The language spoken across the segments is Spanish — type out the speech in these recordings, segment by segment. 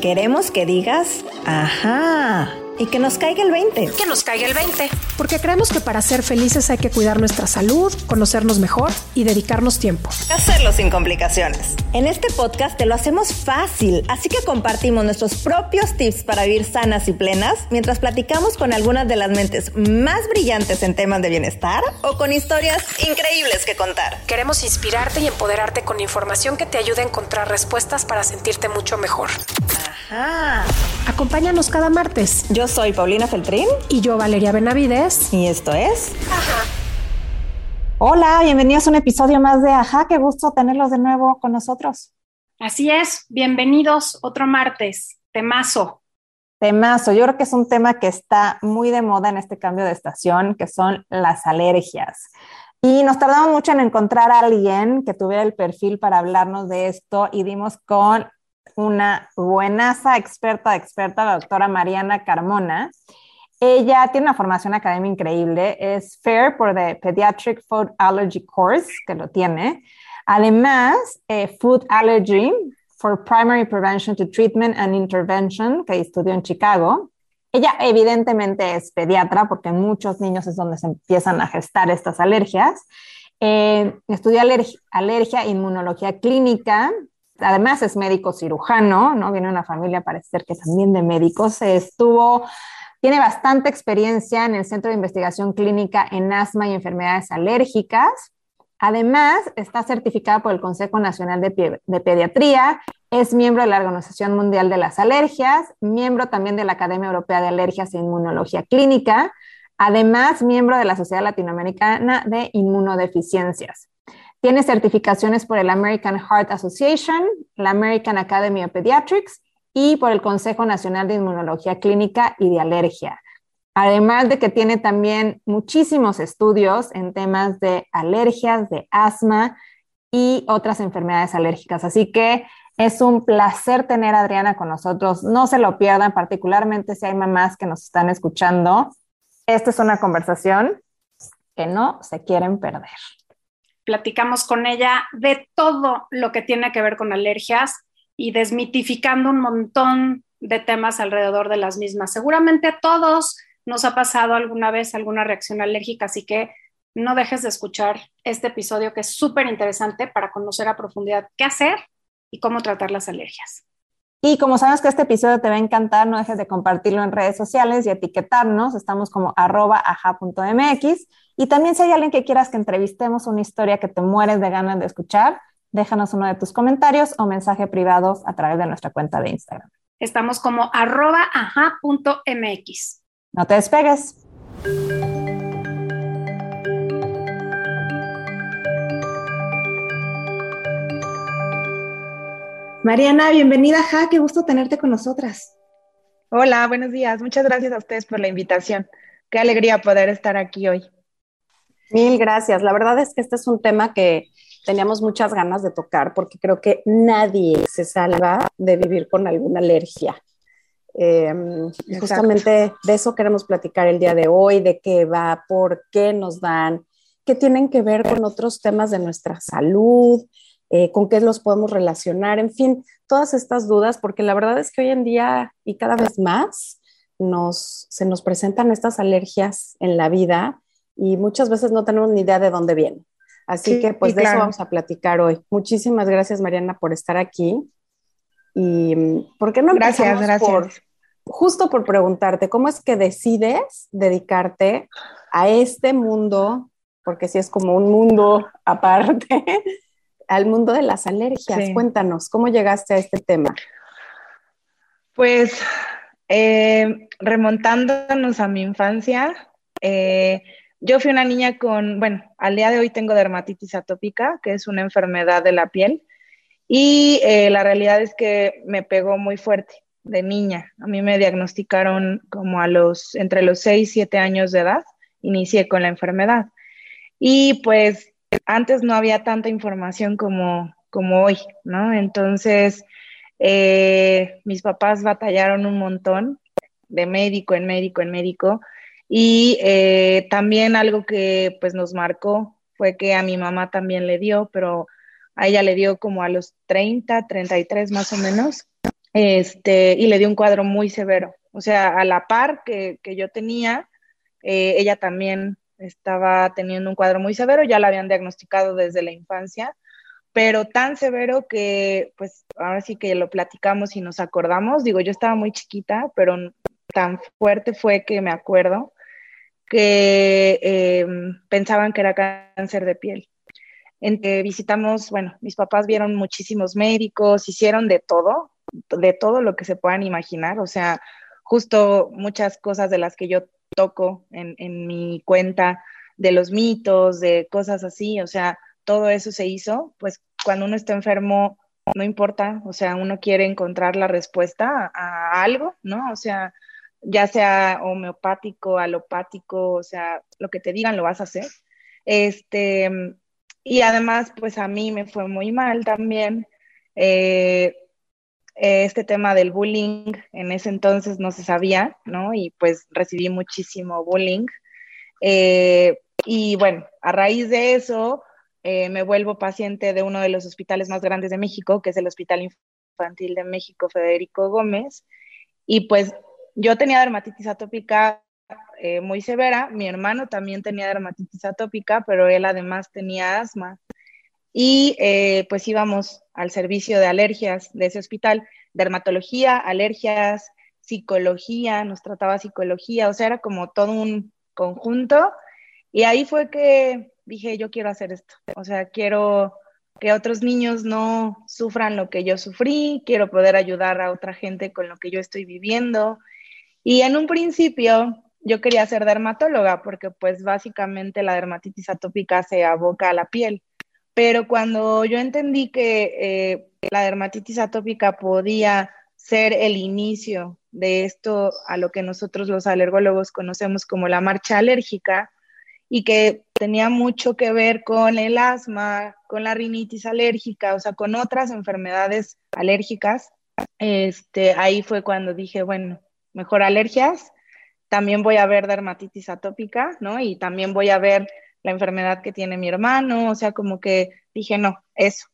Queremos que digas, ajá y que nos caiga el 20. Que nos caiga el 20. Porque creemos que para ser felices hay que cuidar nuestra salud, conocernos mejor y dedicarnos tiempo. Hacerlo sin complicaciones. En este podcast te lo hacemos fácil, así que compartimos nuestros propios tips para vivir sanas y plenas mientras platicamos con algunas de las mentes más brillantes en temas de bienestar o con historias increíbles que contar. Queremos inspirarte y empoderarte con información que te ayude a encontrar respuestas para sentirte mucho mejor. Ajá. Acompáñanos cada martes. Yo soy Paulina Feltrín. Y yo, Valeria Benavides. Y esto es. Ajá. Hola, bienvenidos a un episodio más de Ajá. Qué gusto tenerlos de nuevo con nosotros. Así es, bienvenidos otro martes. Temazo. Temazo. Yo creo que es un tema que está muy de moda en este cambio de estación, que son las alergias. Y nos tardamos mucho en encontrar a alguien que tuviera el perfil para hablarnos de esto y dimos con una buenaza experta, experta, la doctora Mariana Carmona. Ella tiene una formación académica increíble, es FAIR por the Pediatric Food Allergy Course, que lo tiene. Además, eh, Food Allergy for Primary Prevention to Treatment and Intervention, que estudió en Chicago. Ella evidentemente es pediatra, porque muchos niños es donde se empiezan a gestar estas alergias. Eh, estudió alergia, alergia, inmunología clínica, además es médico cirujano, ¿no? Viene de una familia, parece ser que también de médicos, estuvo, tiene bastante experiencia en el Centro de Investigación Clínica en Asma y Enfermedades Alérgicas. Además, está certificada por el Consejo Nacional de, de, Pediatría, es miembro de la Organización Mundial de las Alergias, miembro también de la Academia Europea de Alergias e Inmunología Clínica, además miembro de la Sociedad Latinoamericana de Inmunodeficiencias. Tiene certificaciones por el American Heart Association, la American Academy of Pediatrics y por el Consejo Nacional de Inmunología Clínica y de Alergia. Además de que tiene también muchísimos estudios en temas de alergias, de asma y otras enfermedades alérgicas. Así que es un placer tener a Adriana con nosotros. No se lo pierdan, particularmente si hay mamás que nos están escuchando. Esta es una conversación que no se quieren perder platicamos con ella de todo lo que tiene que ver con alergias y desmitificando un montón de temas alrededor de las mismas. Seguramente a todos nos ha pasado alguna vez alguna reacción alérgica, así que no dejes de escuchar este episodio que es súper interesante para conocer a profundidad qué hacer y cómo tratar las alergias. Y como sabes que este episodio te va a encantar, no dejes de compartirlo en redes sociales y etiquetarnos. Estamos como arroba aja.mx. Y también si hay alguien que quieras que entrevistemos una historia que te mueres de ganas de escuchar, déjanos uno de tus comentarios o mensaje privados a través de nuestra cuenta de Instagram. Estamos como arroba aja.mx. No te despegues. Mariana, bienvenida, Ja, qué gusto tenerte con nosotras. Hola, buenos días. Muchas gracias a ustedes por la invitación. Qué alegría poder estar aquí hoy. Mil gracias. La verdad es que este es un tema que teníamos muchas ganas de tocar porque creo que nadie se salva de vivir con alguna alergia. Em, justamente de eso queremos platicar el día de hoy, de qué va, por qué nos dan, qué tienen que ver con otros temas de nuestra salud, eh, con qué los podemos relacionar, en fin, todas estas dudas, porque la verdad es que hoy en día y cada vez más nos, se nos presentan estas alergias en la vida y muchas veces no tenemos ni idea de dónde vienen. Así que pues de eso vamos a platicar hoy. Muchísimas gracias Mariana por estar aquí. Y mm, ¿por qué no gracias, gracias. Por, justo por preguntarte, ¿cómo es que decides dedicarte a este mundo? Porque si es como un mundo aparte, al mundo de las alergias. Cuéntanos, ¿cómo llegaste a este tema? Pues eh, remontándonos a mi infancia, eh, yo fui una niña con, bueno, al día de hoy tengo dermatitis atópica, que es una enfermedad de la piel, y eh, la realidad es que me pegó muy fuerte de niña. A mí me diagnosticaron como a los, entre los 6 y 7 años de edad, inicié con la enfermedad. Y pues antes no había tanta información como, como hoy, ¿no? Entonces, eh, mis papás batallaron un montón de médico en médico en médico y eh, también algo que pues nos marcó fue que a mi mamá también le dio, pero a ella le dio como a los 30, 33 más o menos. este, y le dio un cuadro muy severo. O sea, a la par que, que yo tenía, eh, ella también estaba teniendo un cuadro muy severo, ya la habían diagnosticado desde la infancia, pero tan severo que, pues, ahora sí que lo platicamos y nos acordamos. Digo, yo estaba muy chiquita, pero tan fuerte fue que me acuerdo que eh, pensaban que era cáncer de piel. En que visitamos, bueno, mis papás vieron muchísimos médicos, hicieron de todo, de todo lo que se puedan imaginar, o sea, justo muchas cosas de las que yo toco en, en mi cuenta, de los mitos, de cosas así, o sea, todo eso se hizo, pues cuando uno está enfermo, no importa, o sea, uno quiere encontrar la respuesta a, algo, ¿no? O sea, ya sea homeopático, alopático, o sea, lo que te digan lo vas a hacer. Este, y además, pues a mí me fue muy mal también. Eh, este tema del bullying en ese entonces no se sabía, ¿no? Y pues recibí muchísimo bullying. Eh, y bueno, a raíz de eso, eh, me vuelvo paciente de uno de los hospitales más grandes de México, que es el Hospital Infantil de México, Federico Gómez. Y pues yo tenía dermatitis atópica eh, muy severa, mi hermano también tenía dermatitis atópica, pero él además tenía asma. Y eh, pues íbamos al servicio de alergias de ese hospital, dermatología, alergias, psicología, nos trataba psicología, o sea, era como todo un conjunto. Y ahí fue que dije, yo quiero hacer esto. O sea, quiero que otros niños no sufran lo que yo sufrí, quiero poder ayudar a otra gente con lo que yo estoy viviendo. Y en un principio yo quería ser dermatóloga porque pues básicamente la dermatitis atópica se aboca a la piel. Pero cuando yo entendí que eh, la dermatitis atópica podía ser el inicio de esto a lo que nosotros los alergólogos conocemos como la marcha alérgica, y que tenía mucho que ver con el asma, con la rinitis alérgica, o sea, con otras enfermedades alérgicas. Este, ahí fue cuando dije, bueno, mejor alergias, también voy a ver dermatitis atópica, ¿no? Y también voy a ver la enfermedad que tiene mi hermano, o sea, como que dije, no, eso.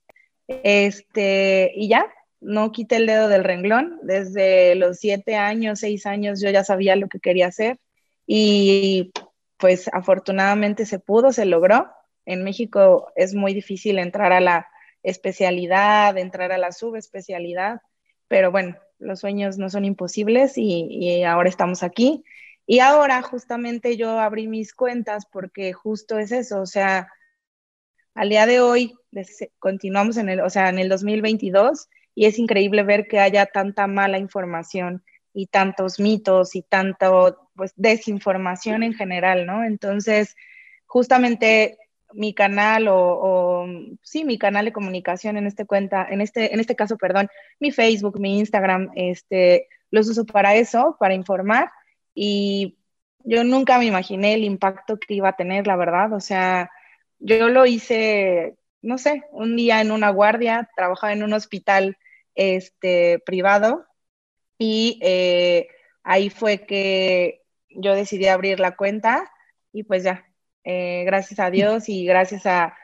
Este, y ya, no quité el dedo del renglón. Desde los siete años, seis años, yo ya sabía lo que quería hacer. Y pues afortunadamente se pudo, se logró. En México es muy difícil entrar a la especialidad, entrar a la subespecialidad, pero bueno, los sueños no son imposibles y, ahora estamos aquí. Y ahora justamente yo abrí mis cuentas porque justo es eso, o sea, al día de hoy continuamos en el, o sea, en el 2022 y es increíble ver que haya tanta mala información y tantos mitos y tanto pues desinformación en general, ¿no? Entonces, justamente mi canal o, sí, mi canal de comunicación en este cuenta, en este, en este caso, perdón, mi Facebook, mi Instagram, este, los uso para eso, para informar y yo nunca me imaginé el impacto que iba a tener, la verdad, o sea, yo lo hice, no sé, un día en una guardia, trabajaba en un hospital este, privado y eh, ahí fue que yo decidí abrir la cuenta y pues ya, eh, gracias a Dios y gracias a,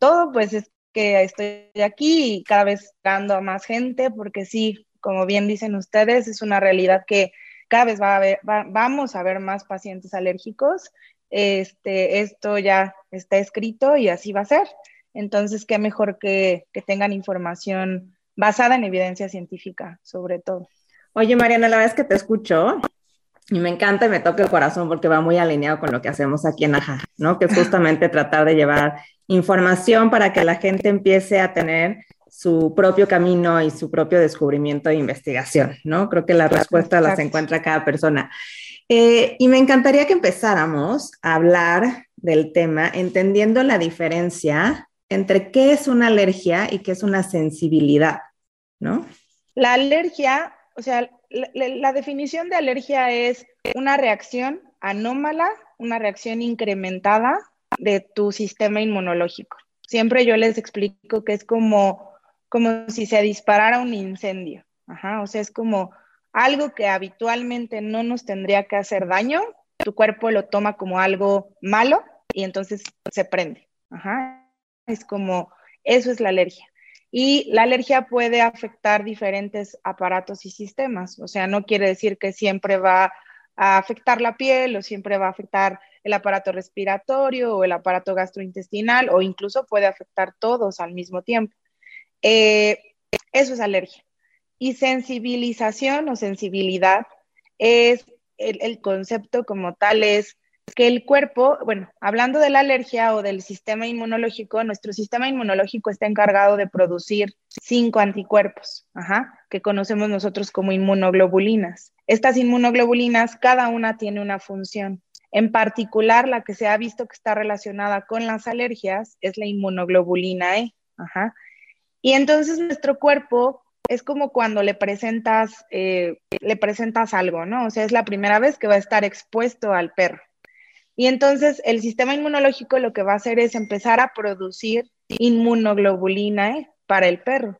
todo, pues es que estoy aquí y cada vez dando a más gente, porque sí, como bien dicen ustedes, es una realidad que cada vez a vamos a ver más pacientes alérgicos. Este, esto ya está escrito y así va a ser. Entonces, qué mejor que, que tengan información basada en evidencia científica, sobre todo. Oye, Mariana, la verdad es que te escucho y me encanta y me toca el corazón porque va muy alineado con lo que hacemos aquí en Aja, ¿no? Que es justamente tratar de llevar información para que la gente empiece a tener su propio camino y su propio descubrimiento e investigación, ¿no? Creo que las respuestas las encuentra cada persona. Eh, y me encantaría que empezáramos a hablar del tema entendiendo la diferencia entre qué es una alergia y qué es una sensibilidad, ¿no? La alergia o sea, la, definición de alergia es una reacción anómala, una reacción incrementada de tu sistema inmunológico. Siempre yo les explico que es como, como si se disparara un incendio. o sea, es como algo que habitualmente no nos tendría que hacer daño, tu cuerpo lo toma como algo malo y entonces se prende. Es como, eso es la alergia. Y la alergia puede afectar diferentes aparatos y sistemas. O sea, no quiere decir que siempre va a afectar la piel o siempre va a afectar el aparato respiratorio o el aparato gastrointestinal o incluso puede afectar todos al mismo tiempo. Eh, eso es alergia. Y sensibilización o sensibilidad es el, concepto como tal es que el cuerpo, bueno, hablando de la alergia o del sistema inmunológico, nuestro sistema inmunológico está encargado de producir cinco anticuerpos, que conocemos nosotros como inmunoglobulinas. Estas inmunoglobulinas, cada una tiene una función. En particular, la que se ha visto que está relacionada con las alergias es la inmunoglobulina E. Y entonces nuestro cuerpo es como cuando le presentas, eh, le presentas algo, ¿no? O sea, es la primera vez que va a estar expuesto al perro. Y entonces el sistema inmunológico lo que va a hacer es empezar a producir inmunoglobulina E para el perro.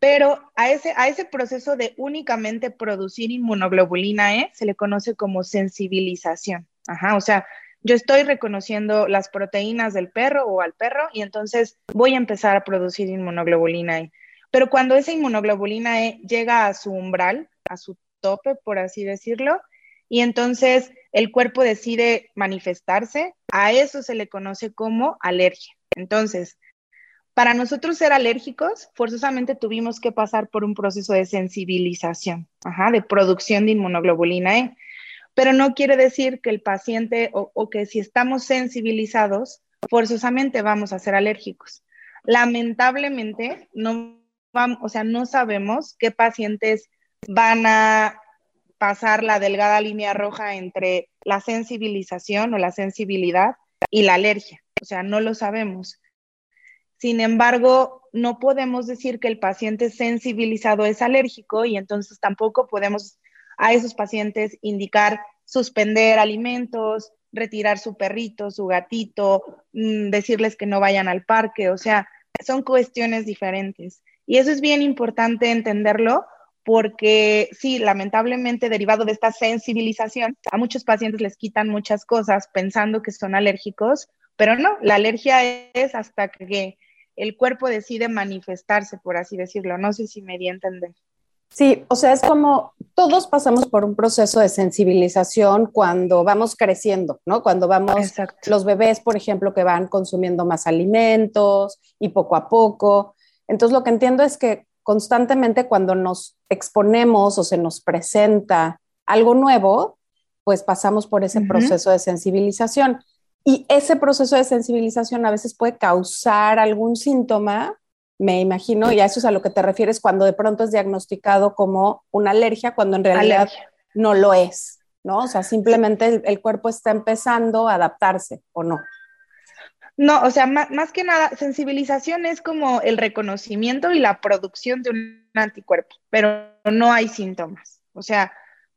Pero a ese, a ese proceso de únicamente producir inmunoglobulina E se le conoce como sensibilización. Ajá, o sea, yo estoy reconociendo las proteínas del perro o al perro y entonces voy a empezar a producir inmunoglobulina E. Pero cuando esa inmunoglobulina E llega a su umbral, a su tope, por así decirlo, y entonces el cuerpo decide manifestarse, a eso se le conoce como alergia. Entonces, para nosotros ser alérgicos, forzosamente tuvimos que pasar por un proceso de sensibilización, de producción de inmunoglobulina E pero no quiere decir que el paciente o, que si estamos sensibilizados, forzosamente vamos a ser alérgicos. Lamentablemente, no vamos, o sea, no sabemos qué pacientes van a pasar la delgada línea roja entre la sensibilización o la sensibilidad y la alergia. O sea, no lo sabemos. Sin embargo, no podemos decir que el paciente sensibilizado es alérgico y entonces tampoco podemos a esos pacientes indicar suspender alimentos, retirar su perrito, su gatito, mm, decirles que no vayan al parque, o sea, son cuestiones diferentes. Y eso es bien importante entenderlo porque sí, lamentablemente derivado de esta sensibilización, a muchos pacientes les quitan muchas cosas pensando que son alérgicos, pero no, la alergia es hasta que el cuerpo decide manifestarse, por así decirlo. No sé si me di a entender. Sí, o sea, es como todos pasamos por un proceso de sensibilización cuando vamos creciendo, ¿no? Cuando vamos, los bebés, por ejemplo, que van consumiendo más alimentos y poco a poco. Entonces, lo que entiendo es que constantemente cuando nos exponemos o se nos presenta algo nuevo, pues pasamos por ese proceso de sensibilización. Y ese proceso de sensibilización a veces puede causar algún síntoma me imagino, y a eso es a lo que te refieres cuando de pronto es diagnosticado como una alergia, cuando en realidad no lo es, ¿no? O sea, simplemente el, cuerpo está empezando a adaptarse o no. No, o sea, más, que nada, sensibilización es como el reconocimiento y la producción de un anticuerpo, pero no hay síntomas. O sea,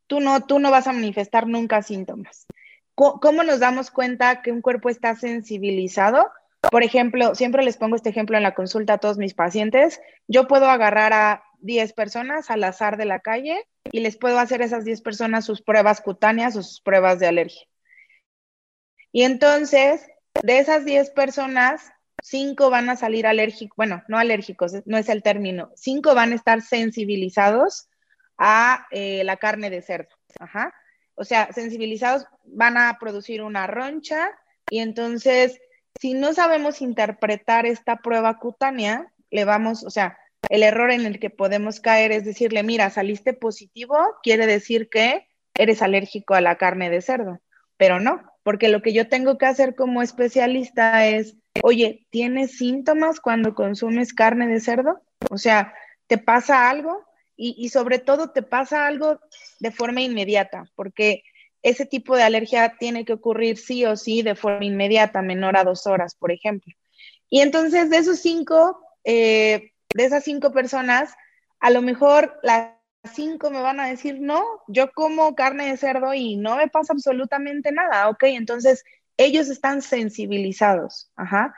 tú no, tú no vas a manifestar nunca síntomas. ¿Cómo nos damos cuenta que un cuerpo está sensibilizado? Por ejemplo, siempre les pongo este ejemplo en la consulta a todos mis pacientes. Yo puedo agarrar a 10 personas al azar de la calle y les puedo hacer a esas 10 personas sus pruebas cutáneas o sus pruebas de alergia. Y entonces, de esas 10 personas, 5 van a salir alérgicos, bueno, no alérgicos, no es el término, 5 van a estar sensibilizados a eh, la carne de cerdo. Ajá. O sea, sensibilizados van a producir una roncha y entonces si no sabemos interpretar esta prueba cutánea, le vamos, o sea, el error en el que podemos caer es decirle, mira, saliste positivo, quiere decir que eres alérgico a la carne de cerdo, pero no, porque lo que yo tengo que hacer como especialista es, oye, ¿tienes síntomas cuando consumes carne de cerdo? O sea, ¿te pasa algo? Y, y sobre todo, ¿te pasa algo de forma inmediata? Porque ese tipo de alergia tiene que ocurrir sí o sí de forma inmediata, menor a dos horas, por ejemplo. Y entonces de esos cinco, eh, de esas cinco personas, a lo mejor las cinco me van a decir, no, yo como carne de cerdo y no me pasa absolutamente nada, ok, entonces ellos están sensibilizados, ajá.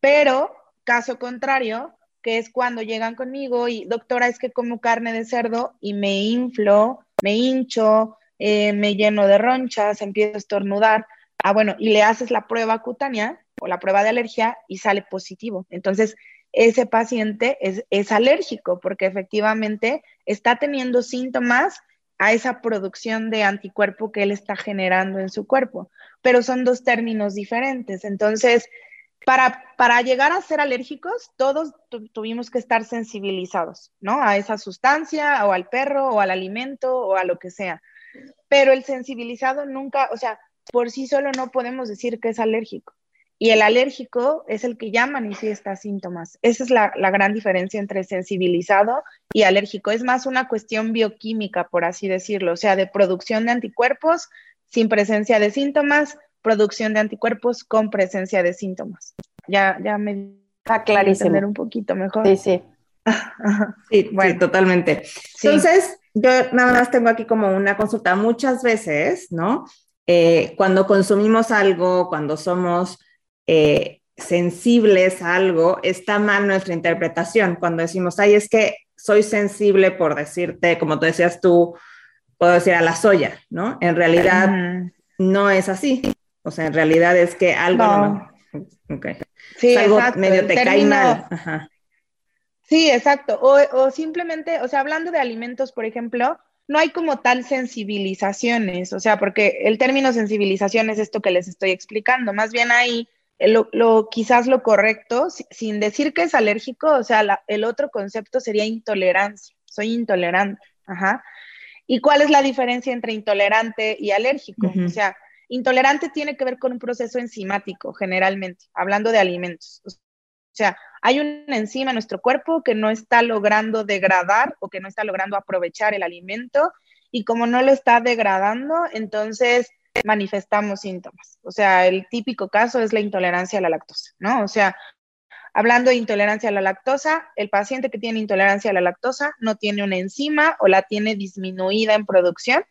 Pero, caso contrario, que es cuando llegan conmigo y, doctora, es que como carne de cerdo y me inflo, me hincho, eh, me lleno de ronchas, empiezo a estornudar. Ah, bueno, y le haces la prueba cutánea o la prueba de alergia y sale positivo. Entonces, ese paciente es, es alérgico porque efectivamente está teniendo síntomas a esa producción de anticuerpo que él está generando en su cuerpo, pero son dos términos diferentes. Entonces, para, para llegar a ser alérgicos, todos tuvimos que estar sensibilizados, ¿no? A esa sustancia o al perro o al alimento o a lo que sea. Pero el sensibilizado nunca, o sea, por sí solo no podemos decir que es alérgico. Y el alérgico es el que ya manifiesta síntomas. Esa es la, la, gran diferencia entre sensibilizado y alérgico. Es más una cuestión bioquímica, por así decirlo, o sea, de producción de anticuerpos sin presencia de síntomas, producción de anticuerpos con presencia de síntomas. Ya, ya me está clarísimo. Entender un poquito mejor. Sí, sí. sí, bueno. sí, totalmente. Entonces, yo nada más tengo aquí como una consulta. Muchas veces, ¿no? Eh, cuando consumimos algo, cuando somos eh, sensibles a algo, está mal nuestra interpretación. Cuando decimos, ay, es que soy sensible por decirte, como tú decías tú, puedo decir a la soya, ¿no? En realidad no es así. O sea, en realidad es que algo no. okay. Sí, algo medio te cae mal. Sí, exacto. O, o, simplemente, o sea, hablando de alimentos, por ejemplo, no hay como tal sensibilizaciones, o sea, porque el término sensibilización es esto que les estoy explicando. Más bien hay lo, lo, quizás lo correcto, sin decir que es alérgico, o sea, la, el otro concepto sería intolerancia. Soy intolerante. Ajá. ¿Y cuál es la diferencia entre intolerante y alérgico? O sea, intolerante tiene que ver con un proceso enzimático, generalmente, hablando de alimentos. O sea, hay una enzima en nuestro cuerpo que no está logrando degradar o que no está logrando aprovechar el alimento y como no lo está degradando, entonces manifestamos síntomas. O sea, el típico caso es la intolerancia a la lactosa, ¿no? O sea, hablando de intolerancia a la lactosa, el paciente que tiene intolerancia a la lactosa no tiene una enzima o la tiene disminuida en producción,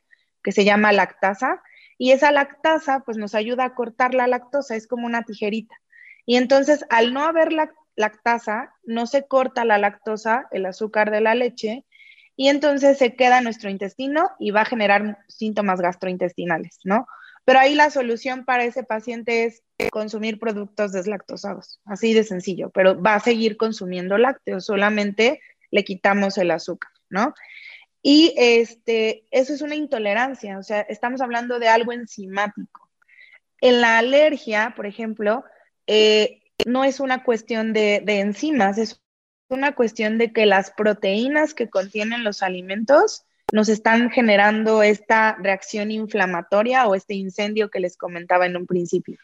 que se llama lactasa, y esa lactasa pues nos ayuda a cortar la lactosa, es como una tijerita. Y entonces, al no haber lactasa, no se corta la lactosa, el azúcar de la leche, y entonces se queda en nuestro intestino y va a generar síntomas gastrointestinales, ¿no? Pero ahí la solución para ese paciente es consumir productos deslactosados, así de sencillo, pero va a seguir consumiendo lácteos, solamente le quitamos el azúcar, ¿no? Y este, eso es una intolerancia, o sea, estamos hablando de algo enzimático. En la alergia, por ejemplo, eh, no es una cuestión de, enzimas, es una cuestión de que las proteínas que contienen los alimentos nos están generando esta reacción inflamatoria o este incendio que les comentaba en un principio.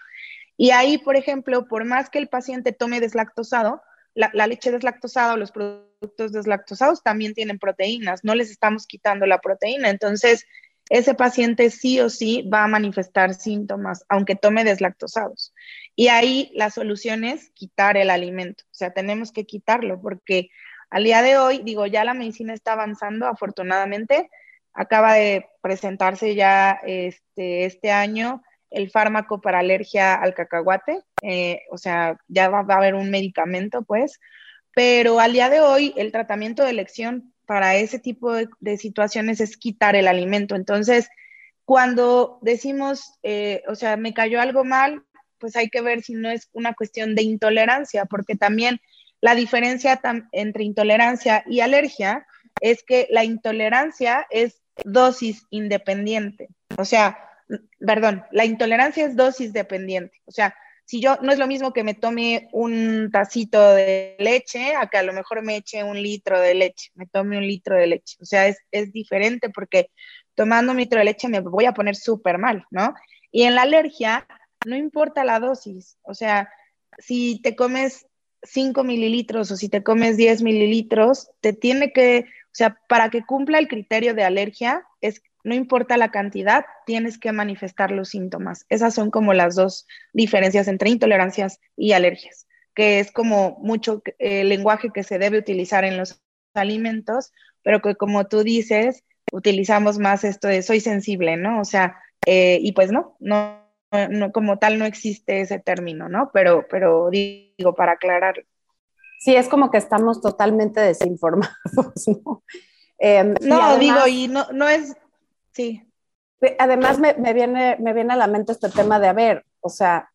Y ahí, por ejemplo, por más que el paciente tome deslactosado, la, la, leche deslactosada o los productos deslactosados también tienen proteínas, no les estamos quitando la proteína. Entonces, ese paciente sí o sí va a manifestar síntomas, aunque tome deslactosados. Y ahí la solución es quitar el alimento, o sea, tenemos que quitarlo porque al día de hoy, digo, ya la medicina está avanzando, afortunadamente, acaba de presentarse ya este, este año el fármaco para alergia al cacahuate, eh, o sea, ya va, va, a haber un medicamento, pues, pero al día de hoy el tratamiento de elección para ese tipo de, situaciones es quitar el alimento. Entonces, cuando decimos, eh, o sea, me cayó algo mal, pues hay que ver si no es una cuestión de intolerancia, porque también la diferencia entre intolerancia y alergia es que la intolerancia es dosis independiente. O sea, perdón, la intolerancia es dosis dependiente. O sea, si yo no es lo mismo que me tome un tacito de leche a que a lo mejor me eche un litro de leche, me tome un litro de leche. O sea, es, es diferente porque tomando un litro de leche me voy a poner súper mal, ¿no? Y en la alergia, no importa la dosis. O sea, si te comes 5 mililitros o si te comes 10 mililitros, te tiene que, o sea, para que cumpla el criterio de alergia, es no importa la cantidad, tienes que manifestar los síntomas. Esas son como las dos diferencias entre intolerancias y alergias, que es como mucho el eh, lenguaje que se debe utilizar en los alimentos, pero que como tú dices, utilizamos más esto de soy sensible, ¿no? O sea, eh, y pues no, no, no, como tal no existe ese término, ¿no? Pero, pero digo, para aclarar. Sí, es como que estamos totalmente desinformados, ¿no? Eh, no, además, digo, y no, no es, Sí. Además, me, me, viene, me viene a la mente este tema de, a ver, o sea,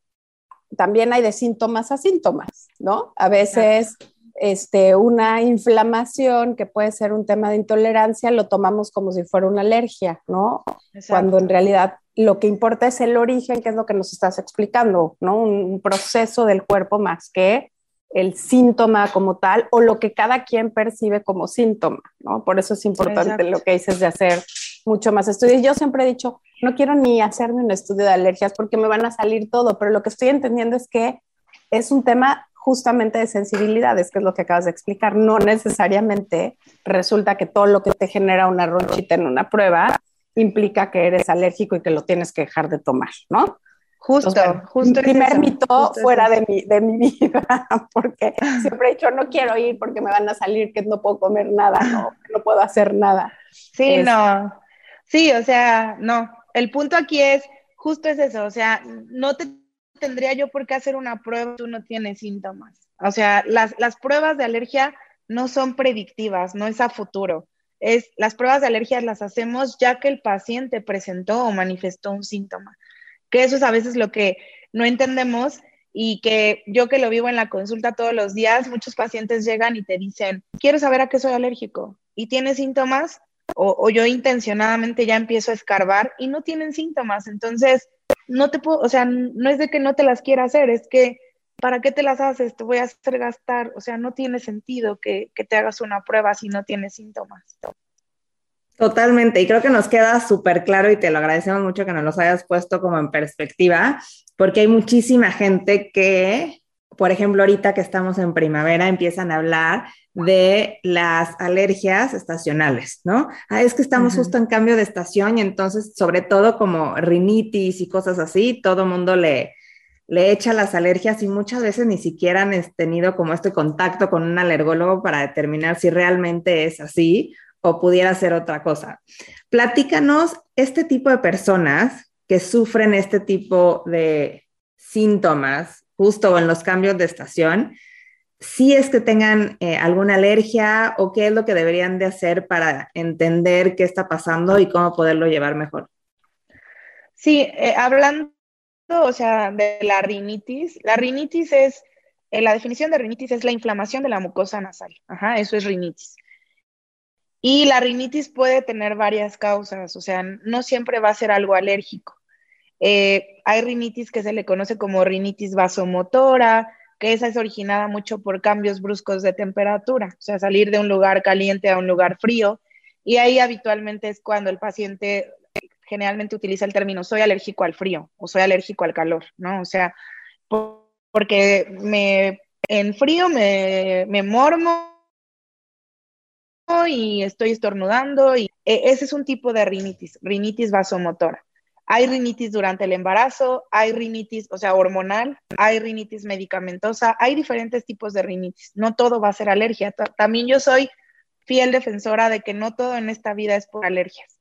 también hay de síntomas a síntomas, ¿no? A veces este, una inflamación que puede ser un tema de intolerancia, lo tomamos como si fuera una alergia, ¿no? Cuando en realidad lo que importa es el origen, que es lo que nos estás explicando, ¿no? Un, proceso del cuerpo más que el síntoma como tal o lo que cada quien percibe como síntoma, ¿no? Por eso es importante lo que dices de hacer mucho más estudios. Yo siempre he dicho, no quiero ni hacerme un estudio de alergias porque me van a salir todo, pero lo que estoy entendiendo es que es un tema justamente de sensibilidades, que es lo que acabas de explicar. No necesariamente resulta que todo lo que te genera una ronchita en una prueba implica que eres alérgico y que lo tienes que dejar de tomar, ¿no? Justo, justo. Primer mito fuera de mi, de mi vida, porque siempre he dicho, no quiero ir porque me van a salir que no puedo comer nada, no, no puedo hacer nada. Sí, no. Sí, o sea, no. El punto aquí es, justo es eso, o sea, no te tendría yo por qué hacer una prueba tú no tienes síntomas. O sea, las, las pruebas de alergia no son predictivas, no es a futuro. Es, las pruebas de alergia las hacemos ya que el paciente presentó o manifestó un síntoma. Que eso es a veces lo que no entendemos y que yo que lo vivo en la consulta todos los días, muchos pacientes llegan y te dicen, quiero saber a qué soy alérgico y tienes síntomas o, yo intencionadamente ya empiezo a escarbar y no tienen síntomas. Entonces, no te puedo, o sea, no es de que no te las quiera hacer, es que ¿para qué te las haces? Te voy a hacer gastar, o sea, no tiene sentido que, te hagas una prueba si no tienes síntomas. Totalmente, y creo que nos queda súper claro y te lo agradecemos mucho que nos los hayas puesto como en perspectiva, porque hay muchísima gente que, por ejemplo, ahorita que estamos en primavera, empiezan a hablar de las alergias estacionales, ¿no? Ah, es que estamos justo en cambio de estación y entonces, sobre todo como rinitis y cosas así, todo mundo le, le echa las alergias y muchas veces ni siquiera han tenido como este contacto con un alergólogo para determinar si realmente es así o pudiera ser otra cosa. Platícanos este tipo de personas que sufren este tipo de síntomas justo en los cambios de estación si es que tengan eh, alguna alergia o qué es lo que deberían de hacer para entender qué está pasando y cómo poderlo llevar mejor. Sí, eh, hablando, o sea, de la rinitis, la rinitis es, eh, la definición de rinitis es la inflamación de la mucosa nasal, ajá, eso es rinitis. Y la rinitis puede tener varias causas, o sea, no siempre va a ser algo alérgico. Hay rinitis que se le conoce como rinitis vasomotora, que esa es originada mucho por cambios bruscos de temperatura, o sea, salir de un lugar caliente a un lugar frío. Y ahí habitualmente es cuando el paciente generalmente utiliza el término soy alérgico al frío o soy alérgico al calor, ¿no? O sea, porque me, en frío me, me mormo y estoy estornudando y e, ese es un tipo de rinitis, rinitis vasomotora. Hay rinitis durante el embarazo, hay rinitis, o sea, hormonal, hay rinitis medicamentosa, hay diferentes tipos de rinitis. No todo va a ser alergia. También yo soy fiel defensora de que no todo en esta vida es por alergias.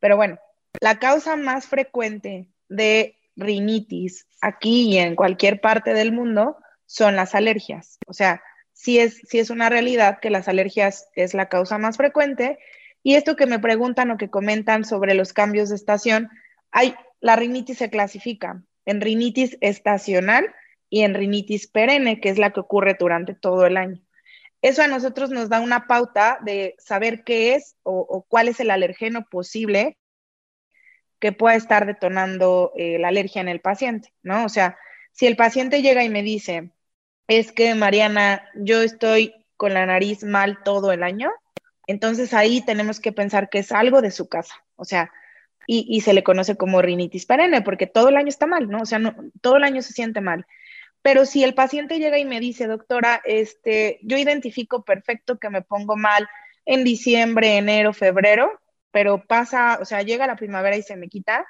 Pero bueno, la causa más frecuente de rinitis aquí y en cualquier parte del mundo son las alergias. O sea, sí es, sí es una realidad que las alergias es la causa más frecuente. Y esto que me preguntan o que comentan sobre los cambios de estación, hay, la rinitis se clasifica en rinitis estacional y en rinitis perenne, que es la que ocurre durante todo el año. Eso a nosotros nos da una pauta de saber qué es o, cuál es el alergeno posible que pueda estar detonando eh, la alergia en el paciente, ¿no? O sea, si el paciente llega y me dice, es que Mariana, yo estoy con la nariz mal todo el año, entonces ahí tenemos que pensar que es algo de su casa. O sea, y, se le conoce como rinitis perenne, porque todo el año está mal, ¿no? O sea, todo el año se siente mal. Pero si el paciente llega y me dice, doctora, este, yo identifico perfecto que me pongo mal en diciembre, enero, febrero, pero pasa, o sea, llega la primavera y se me quita,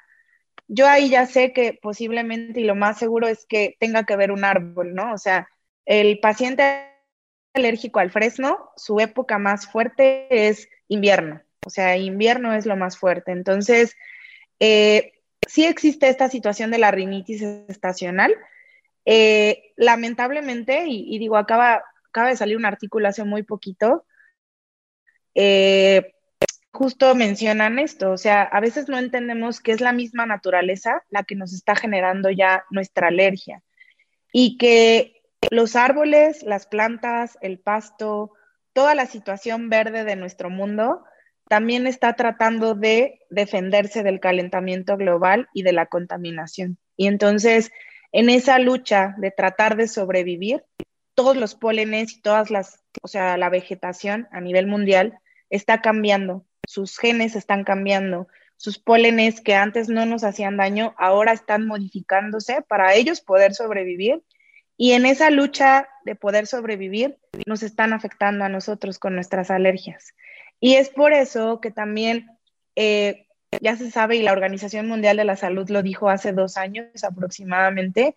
yo ahí ya sé que posiblemente y lo más seguro es que tenga que ver un árbol, ¿no? O sea, el paciente alérgico al fresno, su época más fuerte es invierno. O sea, invierno es lo más fuerte. Entonces, eh, sí existe esta situación de la rinitis estacional. Eh, lamentablemente, y, digo, acaba, acaba de salir un artículo hace muy poquito, eh, justo mencionan esto, o sea, a veces no entendemos que es la misma naturaleza la que nos está generando ya nuestra alergia y que los árboles, las plantas, el pasto, toda la situación verde de nuestro mundo también está tratando de defenderse del calentamiento global y de la contaminación. Y entonces, en esa lucha de tratar de sobrevivir, todos los pólenes y todas las, o sea, la vegetación a nivel mundial está cambiando, sus genes están cambiando, sus pólenes que antes no nos hacían daño, ahora están modificándose para ellos poder sobrevivir. Y en esa lucha de poder sobrevivir, nos están afectando a nosotros con nuestras alergias. Y es por eso que también, eh, ya se sabe, y la Organización Mundial de la Salud lo dijo hace dos años aproximadamente,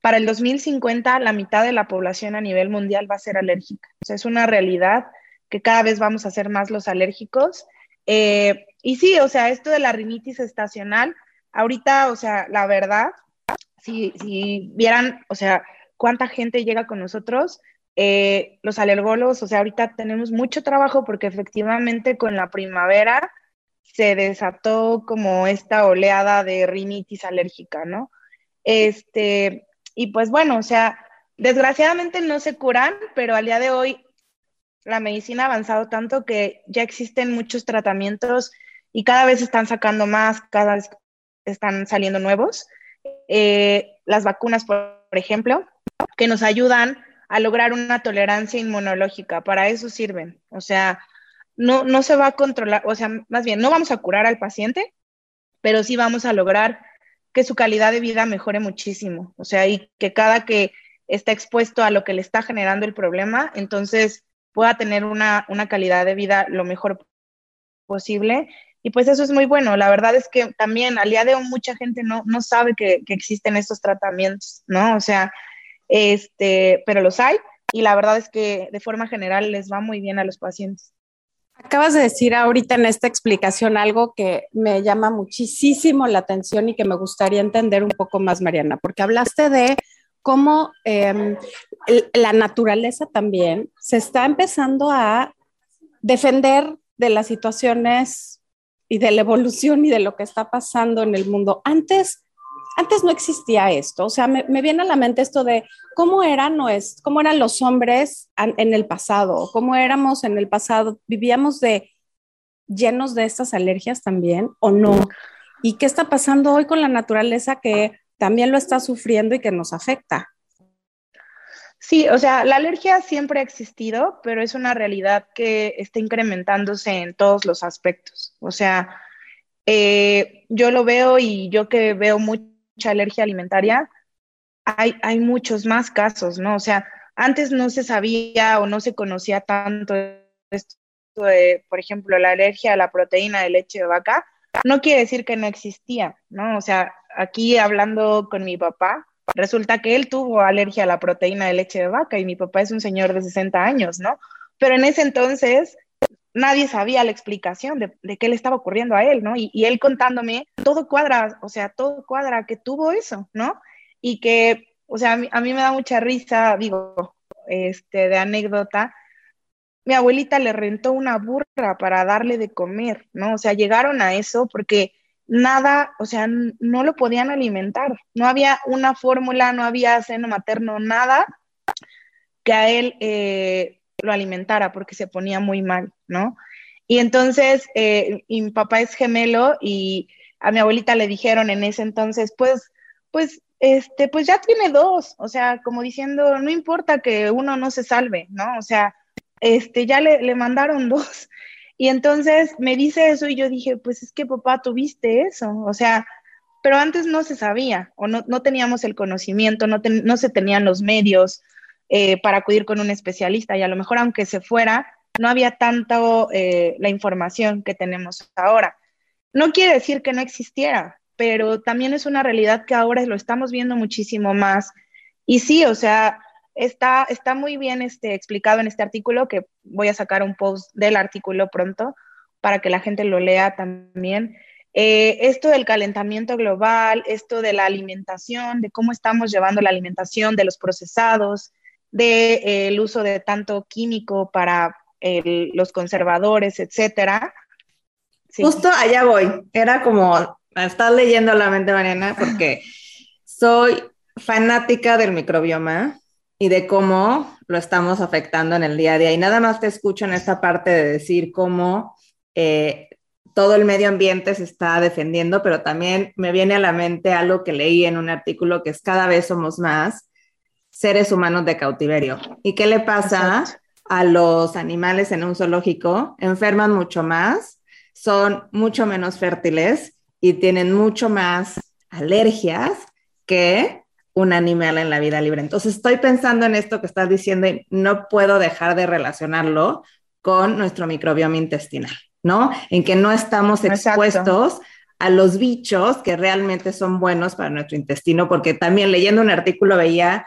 para el 2050 la mitad de la población a nivel mundial va a ser alérgica. O sea, es una realidad que cada vez vamos a ser más los alérgicos. Eh, y sí, o sea, esto de la rinitis estacional, ahorita, o sea, la verdad, si, si vieran, o sea, cuánta gente llega con nosotros, eh, los alergólogos, o sea, ahorita tenemos mucho trabajo porque efectivamente con la primavera se desató como esta oleada de rinitis alérgica, ¿no? Este, y pues bueno, o sea, desgraciadamente no se curan, pero al día de hoy la medicina ha avanzado tanto que ya existen muchos tratamientos y cada vez están sacando más, cada vez están saliendo nuevos. Eh, las vacunas, por ejemplo, que nos ayudan a lograr una tolerancia inmunológica. Para eso sirven. O sea, no, no se va a controlar, o sea, más bien, no vamos a curar al paciente, pero sí vamos a lograr que su calidad de vida mejore muchísimo. O sea, y que cada que está expuesto a lo que le está generando el problema, entonces pueda tener una, una calidad de vida lo mejor posible. Y pues eso es muy bueno. La verdad es que también al día de hoy mucha gente no, no sabe que, que existen estos tratamientos, ¿no? O sea, este, pero los hay y la verdad es que de forma general les va muy bien a los pacientes. Acabas de decir ahorita en esta explicación algo que me llama muchísimo la atención y que me gustaría entender un poco más, Mariana, porque hablaste de cómo em, la naturaleza también se está empezando a defender de las situaciones y de la evolución y de lo que está pasando en el mundo. Antes antes no existía esto, o sea, me, viene a la mente esto de cómo eran, cómo eran los hombres en el pasado, cómo éramos en el pasado, vivíamos de llenos de estas alergias también o no, y qué está pasando hoy con la naturaleza que también lo está sufriendo y que nos afecta. Sí, o sea, la alergia siempre ha existido, pero es una realidad que está incrementándose en todos los aspectos. O sea, eh, yo lo veo y yo que veo mucho mucha alergia alimentaria, hay, hay muchos más casos, ¿no? O sea, antes no se sabía o no se conocía tanto esto de, por ejemplo, la alergia a la proteína de leche de vaca, no quiere decir que no existía, ¿no? O sea, aquí hablando con mi papá, resulta que él tuvo alergia a la proteína de leche de vaca y mi papá es un señor de 60 años, ¿no? Pero en ese entonces nadie sabía la explicación de, qué le estaba ocurriendo a él, ¿no? Y, él contándome, todo cuadra, o sea, todo cuadra que tuvo eso, ¿no? Y que, o sea, a mí, me da mucha risa, digo, este, de anécdota, mi abuelita le rentó una burra para darle de comer, ¿no? O sea, llegaron a eso porque nada, o sea, no lo podían alimentar, no había una fórmula, no había seno materno, nada que a él eh, lo alimentara porque se ponía muy mal, ¿no? Y entonces, eh, mi papá es gemelo y a mi abuelita le dijeron en ese entonces, pues, pues, este, pues ya tiene dos, o sea, como diciendo, no importa que uno no se salve, ¿no? O sea, este, ya le, le mandaron dos. Y entonces me dice eso y yo dije, pues es que papá, tuviste eso, o sea, pero antes no se sabía o no, no teníamos el conocimiento, no, no se tenían los medios, eh, para acudir con un especialista y a lo mejor aunque se fuera, no había tanto eh, la información que tenemos ahora. No quiere decir que no existiera, pero también es una realidad que ahora lo estamos viendo muchísimo más. Y sí, o sea, está, está muy bien este, explicado en este artículo, que voy a sacar un post del artículo pronto para que la gente lo lea también. Eh, esto del calentamiento global, esto de la alimentación, de cómo estamos llevando la alimentación, de los procesados, del de, eh, uso de tanto químico para los conservadores, etcétera. Justo allá voy. Era como estar leyendo la mente, Mariana, porque soy fanática del microbioma y de cómo lo estamos afectando en el día a día. Y nada más te escucho en esta parte de decir cómo eh, todo el medio ambiente se está defendiendo, pero también me viene a la mente algo que leí en un artículo que es cada vez somos más seres humanos de cautiverio. ¿Y qué le pasa a los animales en un zoológico? Enferman mucho más, son mucho menos fértiles y tienen mucho más alergias que un animal en la vida libre. Entonces estoy pensando en esto que estás diciendo y no puedo dejar de relacionarlo con nuestro microbioma intestinal. ¿no? En que no estamos expuestos a los bichos que realmente son buenos para nuestro intestino, porque también leyendo un artículo veía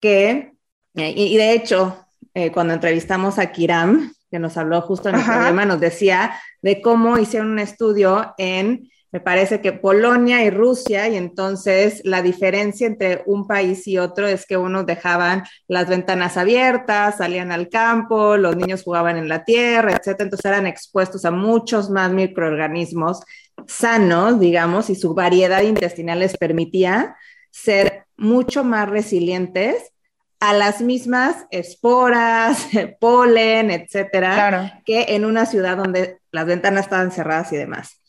que, eh, y, de hecho, eh, cuando entrevistamos a Kiram, que nos habló justo en el programa, nos decía de cómo hicieron un estudio en me parece que Polonia y Rusia, y entonces la diferencia entre un país y otro es que unos dejaban las ventanas abiertas, salían al campo, los niños jugaban en la tierra, etcétera, entonces eran expuestos a muchos más microorganismos sanos, digamos, y su variedad intestinal les permitía ser mucho más resilientes a las mismas esporas, polen, etcétera, que en una ciudad donde las ventanas estaban cerradas y demás.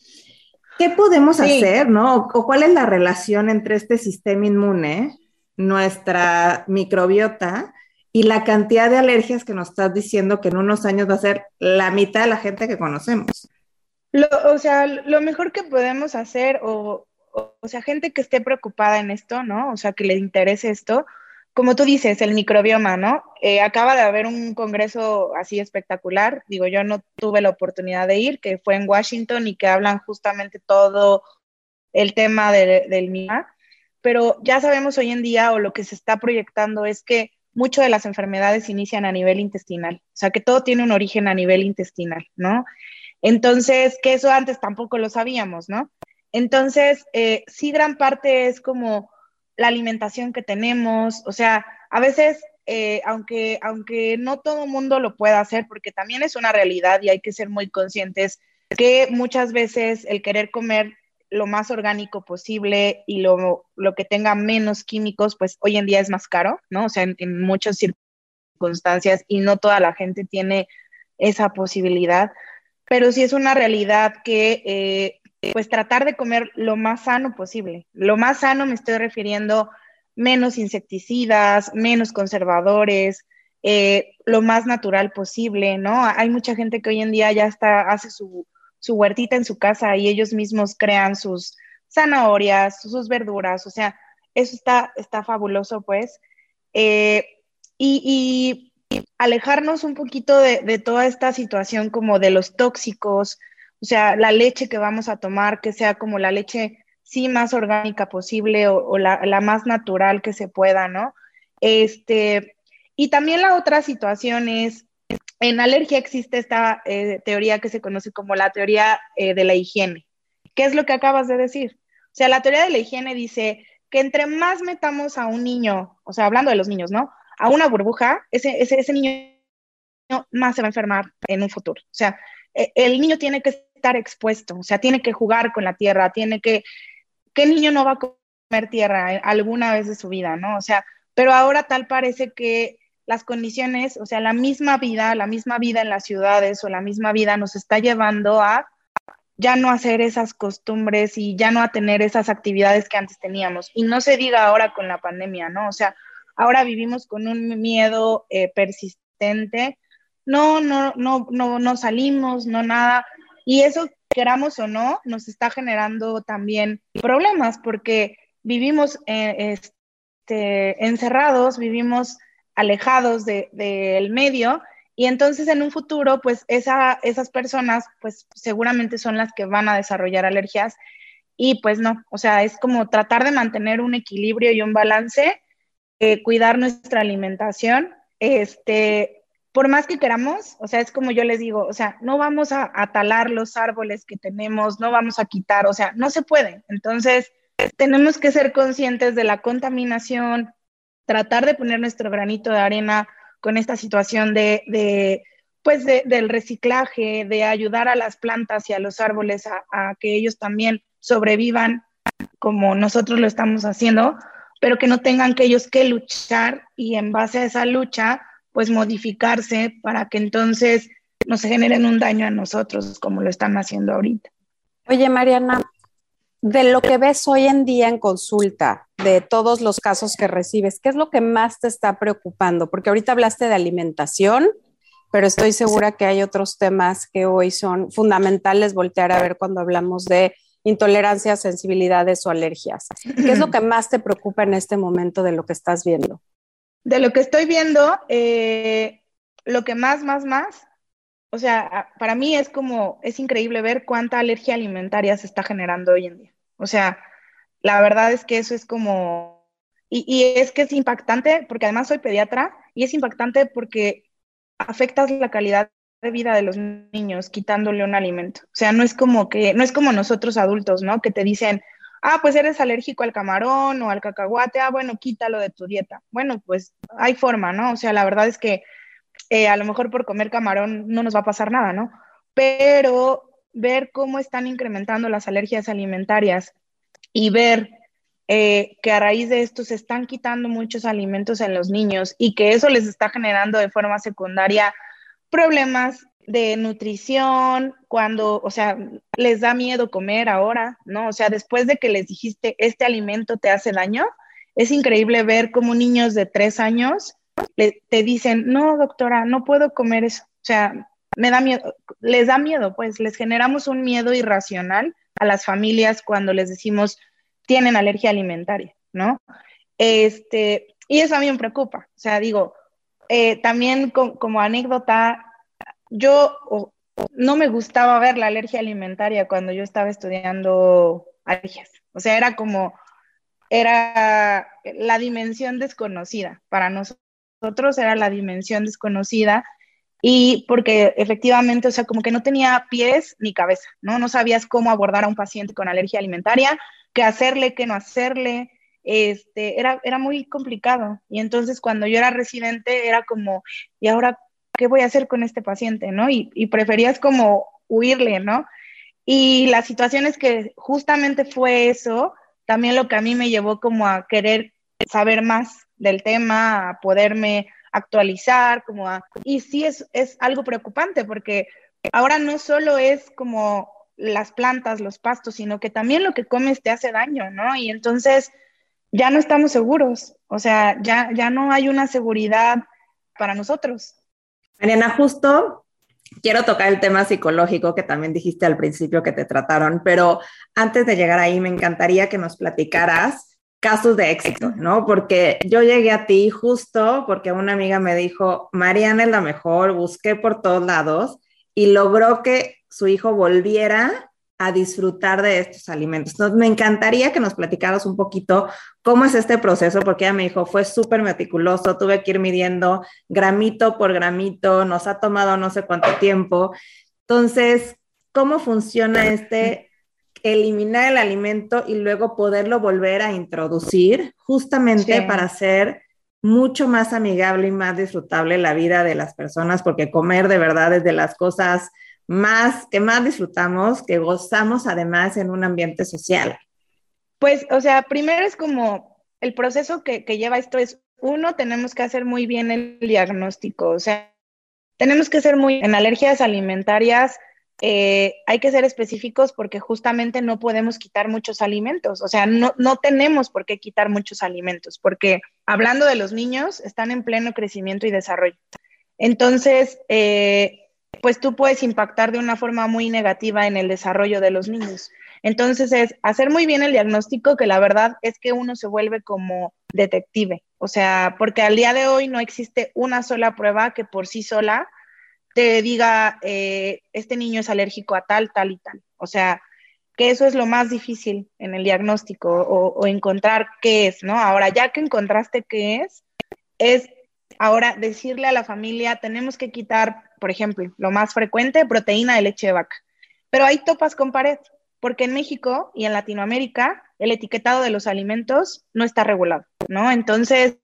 ¿Qué podemos hacer, no? O, cuál es la relación entre este sistema inmune, nuestra microbiota y la cantidad de alergias que nos estás diciendo que en unos años va a ser la mitad de la gente que conocemos? o sea, lo mejor que podemos hacer, o, o, sea, gente que esté preocupada en esto, ¿no? O sea, que le interese esto, como tú dices, el microbioma, ¿no? Eh, acaba de haber un congreso así espectacular, digo, yo no tuve la oportunidad de ir, que fue en Washington y que hablan justamente todo el tema del MIA, pero ya sabemos hoy en día o lo que se está proyectando es que muchas de las enfermedades inician a nivel intestinal, o sea, que todo tiene un origen a nivel intestinal, ¿no? Entonces, que eso antes tampoco lo sabíamos, ¿no? Entonces, eh, sí, gran parte es como la alimentación que tenemos, o sea, a veces, eh, aunque, aunque no todo el mundo lo pueda hacer, porque también es una realidad y hay que ser muy conscientes que muchas veces el querer comer lo más orgánico posible y lo, lo, que tenga menos químicos, pues hoy en día es más caro, ¿no? O sea, en, muchas circunstancias y no toda la gente tiene esa posibilidad, pero sí es una realidad que eh, pues tratar de comer lo más sano posible. Lo más sano me estoy refiriendo menos insecticidas, menos conservadores, eh, lo más natural posible, ¿no? Hay mucha gente que hoy en día ya está, hace su, huertita en su casa y ellos mismos crean sus zanahorias, sus verduras, o sea, eso está, está fabuloso, pues. Eh, y, alejarnos un poquito de, de, toda esta situación como de los tóxicos, o sea, la leche que vamos a tomar, que sea como la leche sí más orgánica posible o, la, más natural que se pueda, ¿no? Este, y también la otra situación es, en alergia existe esta eh, teoría que se conoce como la teoría eh, de la higiene. ¿Qué es lo que acabas de decir? O sea, la teoría de la higiene dice que entre más metamos a un niño, o sea, hablando de los niños, ¿no? A una burbuja, ese, ese, ese niño más se va a enfermar en un futuro. O sea, e, el niño tiene que estar expuesto, o sea, tiene que jugar con la tierra, tiene que, ¿qué niño no va a comer tierra alguna vez de su vida, no? O sea, pero ahora tal parece que las condiciones, o sea, la misma vida, la misma vida en las ciudades o la misma vida nos está llevando a ya no hacer esas costumbres y ya no a tener esas actividades que antes teníamos. Y no se diga ahora con la pandemia, ¿no? O sea, ahora vivimos con un miedo eh, persistente. No, no, no, no, no salimos, no nada. Y eso, queramos o no, nos está generando también problemas porque vivimos eh, este, encerrados, vivimos alejados del medio y entonces en un futuro, pues esa, esas personas, pues seguramente son las que van a desarrollar alergias y pues no, o sea, es como tratar de mantener un equilibrio y un balance, eh, cuidar nuestra alimentación, este, por más que queramos, o sea, es como yo les digo, o sea, no vamos a, talar los árboles que tenemos, no vamos a quitar, o sea, no se puede. Entonces, tenemos que ser conscientes de la contaminación, tratar de poner nuestro granito de arena con esta situación de, pues, del reciclaje, de ayudar a las plantas y a los árboles a, a que ellos también sobrevivan como nosotros lo estamos haciendo, pero que no tengan que ellos que luchar y en base a esa lucha, pues modificarse para que entonces no se generen un daño a nosotros como lo están haciendo ahorita. Oye, Mariana, de lo que ves hoy en día en consulta, de todos los casos que recibes, ¿qué es lo que más te está preocupando? Porque ahorita hablaste de alimentación, pero estoy segura que hay otros temas que hoy son fundamentales voltear a ver cuando hablamos de intolerancias, sensibilidades o alergias. ¿Qué es lo que más te preocupa en este momento de lo que estás viendo? De lo que estoy viendo, eh, lo que más, más, más, o sea, para mí es como, es increíble ver cuánta alergia alimentaria se está generando hoy en día. O sea, la verdad es que eso es como, y, y es que es impactante, porque además soy pediatra, y es impactante porque afectas la calidad de vida de los niños quitándole un alimento. O sea, no es como que, no es como nosotros adultos, ¿no? Que te dicen, ah, pues eres alérgico al camarón o al cacahuate, ah, bueno, quítalo de tu dieta. Bueno, pues hay forma, ¿no? O sea, la verdad es que eh, a lo mejor por comer camarón no nos va a pasar nada, ¿no? Pero ver cómo están incrementando las alergias alimentarias y ver eh, que a raíz de esto se están quitando muchos alimentos en los niños y que eso les está generando de forma secundaria problemas de nutrición, cuando, o sea, les da miedo comer ahora, ¿no? O sea, después de que les dijiste, este alimento te hace daño, es increíble ver cómo niños de tres años te dicen, no, doctora, no puedo comer eso. O sea, me da miedo, les da miedo, pues les generamos un miedo irracional a las familias cuando les decimos, tienen alergia alimentaria, ¿no? Este, y eso a mí me preocupa. O sea, digo, eh, también como anécdota, yo no me gustaba ver la alergia alimentaria cuando yo estaba estudiando alergias. O sea, era como, era la dimensión desconocida. Para nosotros era la dimensión desconocida y porque efectivamente, o sea, como que no tenía pies ni cabeza, ¿no? No sabías cómo abordar a un paciente con alergia alimentaria, qué hacerle, qué no hacerle, este, era, era muy complicado. Y entonces cuando yo era residente era como, ¿y ahora qué voy a hacer con este paciente? ¿no? Y, preferías como huirle, ¿no? Y la situación es que justamente fue eso, también lo que a mí me llevó como a querer saber más del tema, a poderme actualizar, como a... Y sí es, es algo preocupante porque ahora no solo es como las plantas, los pastos, sino que también lo que comes te hace daño, ¿no? Y entonces ya no estamos seguros, o sea, ya, ya no hay una seguridad para nosotros. Mariana, justo quiero tocar el tema psicológico que también dijiste al principio que te trataron, pero antes de llegar ahí me encantaría que nos platicaras casos de éxito, ¿no? Porque yo llegué a ti justo porque una amiga me dijo, Mariana es la mejor, busqué por todos lados y logró que su hijo volviera a disfrutar de estos alimentos. Entonces, me encantaría que nos platicaras un poquito cómo es este proceso, porque ella me dijo, fue súper meticuloso, tuve que ir midiendo gramito por gramito, nos ha tomado no sé cuánto tiempo. Entonces, ¿cómo funciona este eliminar el alimento y luego poderlo volver a introducir justamente para hacer mucho más amigable y más disfrutable la vida de las personas, porque comer de verdad es de las cosas más, que más disfrutamos, que gozamos además en un ambiente social? Pues, o sea, primero es como el proceso que, lleva esto es, uno, tenemos que hacer muy bien el diagnóstico, o sea, tenemos que ser muy, en alergias alimentarias, eh, hay que ser específicos porque justamente no podemos quitar muchos alimentos, o sea, no, no tenemos por qué quitar muchos alimentos, porque hablando de los niños, están en pleno crecimiento y desarrollo. Entonces, eh, pues tú puedes impactar de una forma muy negativa en el desarrollo de los niños. Entonces es hacer muy bien el diagnóstico, que la verdad es que uno se vuelve como detective, o sea, porque al día de hoy no existe una sola prueba que por sí sola te diga, eh, este niño es alérgico a tal, tal y tal. O sea, que eso es lo más difícil en el diagnóstico o, o encontrar qué es, ¿no? Ahora, ya que encontraste qué es, es ahora decirle a la familia, tenemos que quitar por ejemplo, lo más frecuente, proteína de leche de vaca. Pero hay topas con pared, porque en México y en Latinoamérica el etiquetado de los alimentos no está regulado, ¿no? Entonces,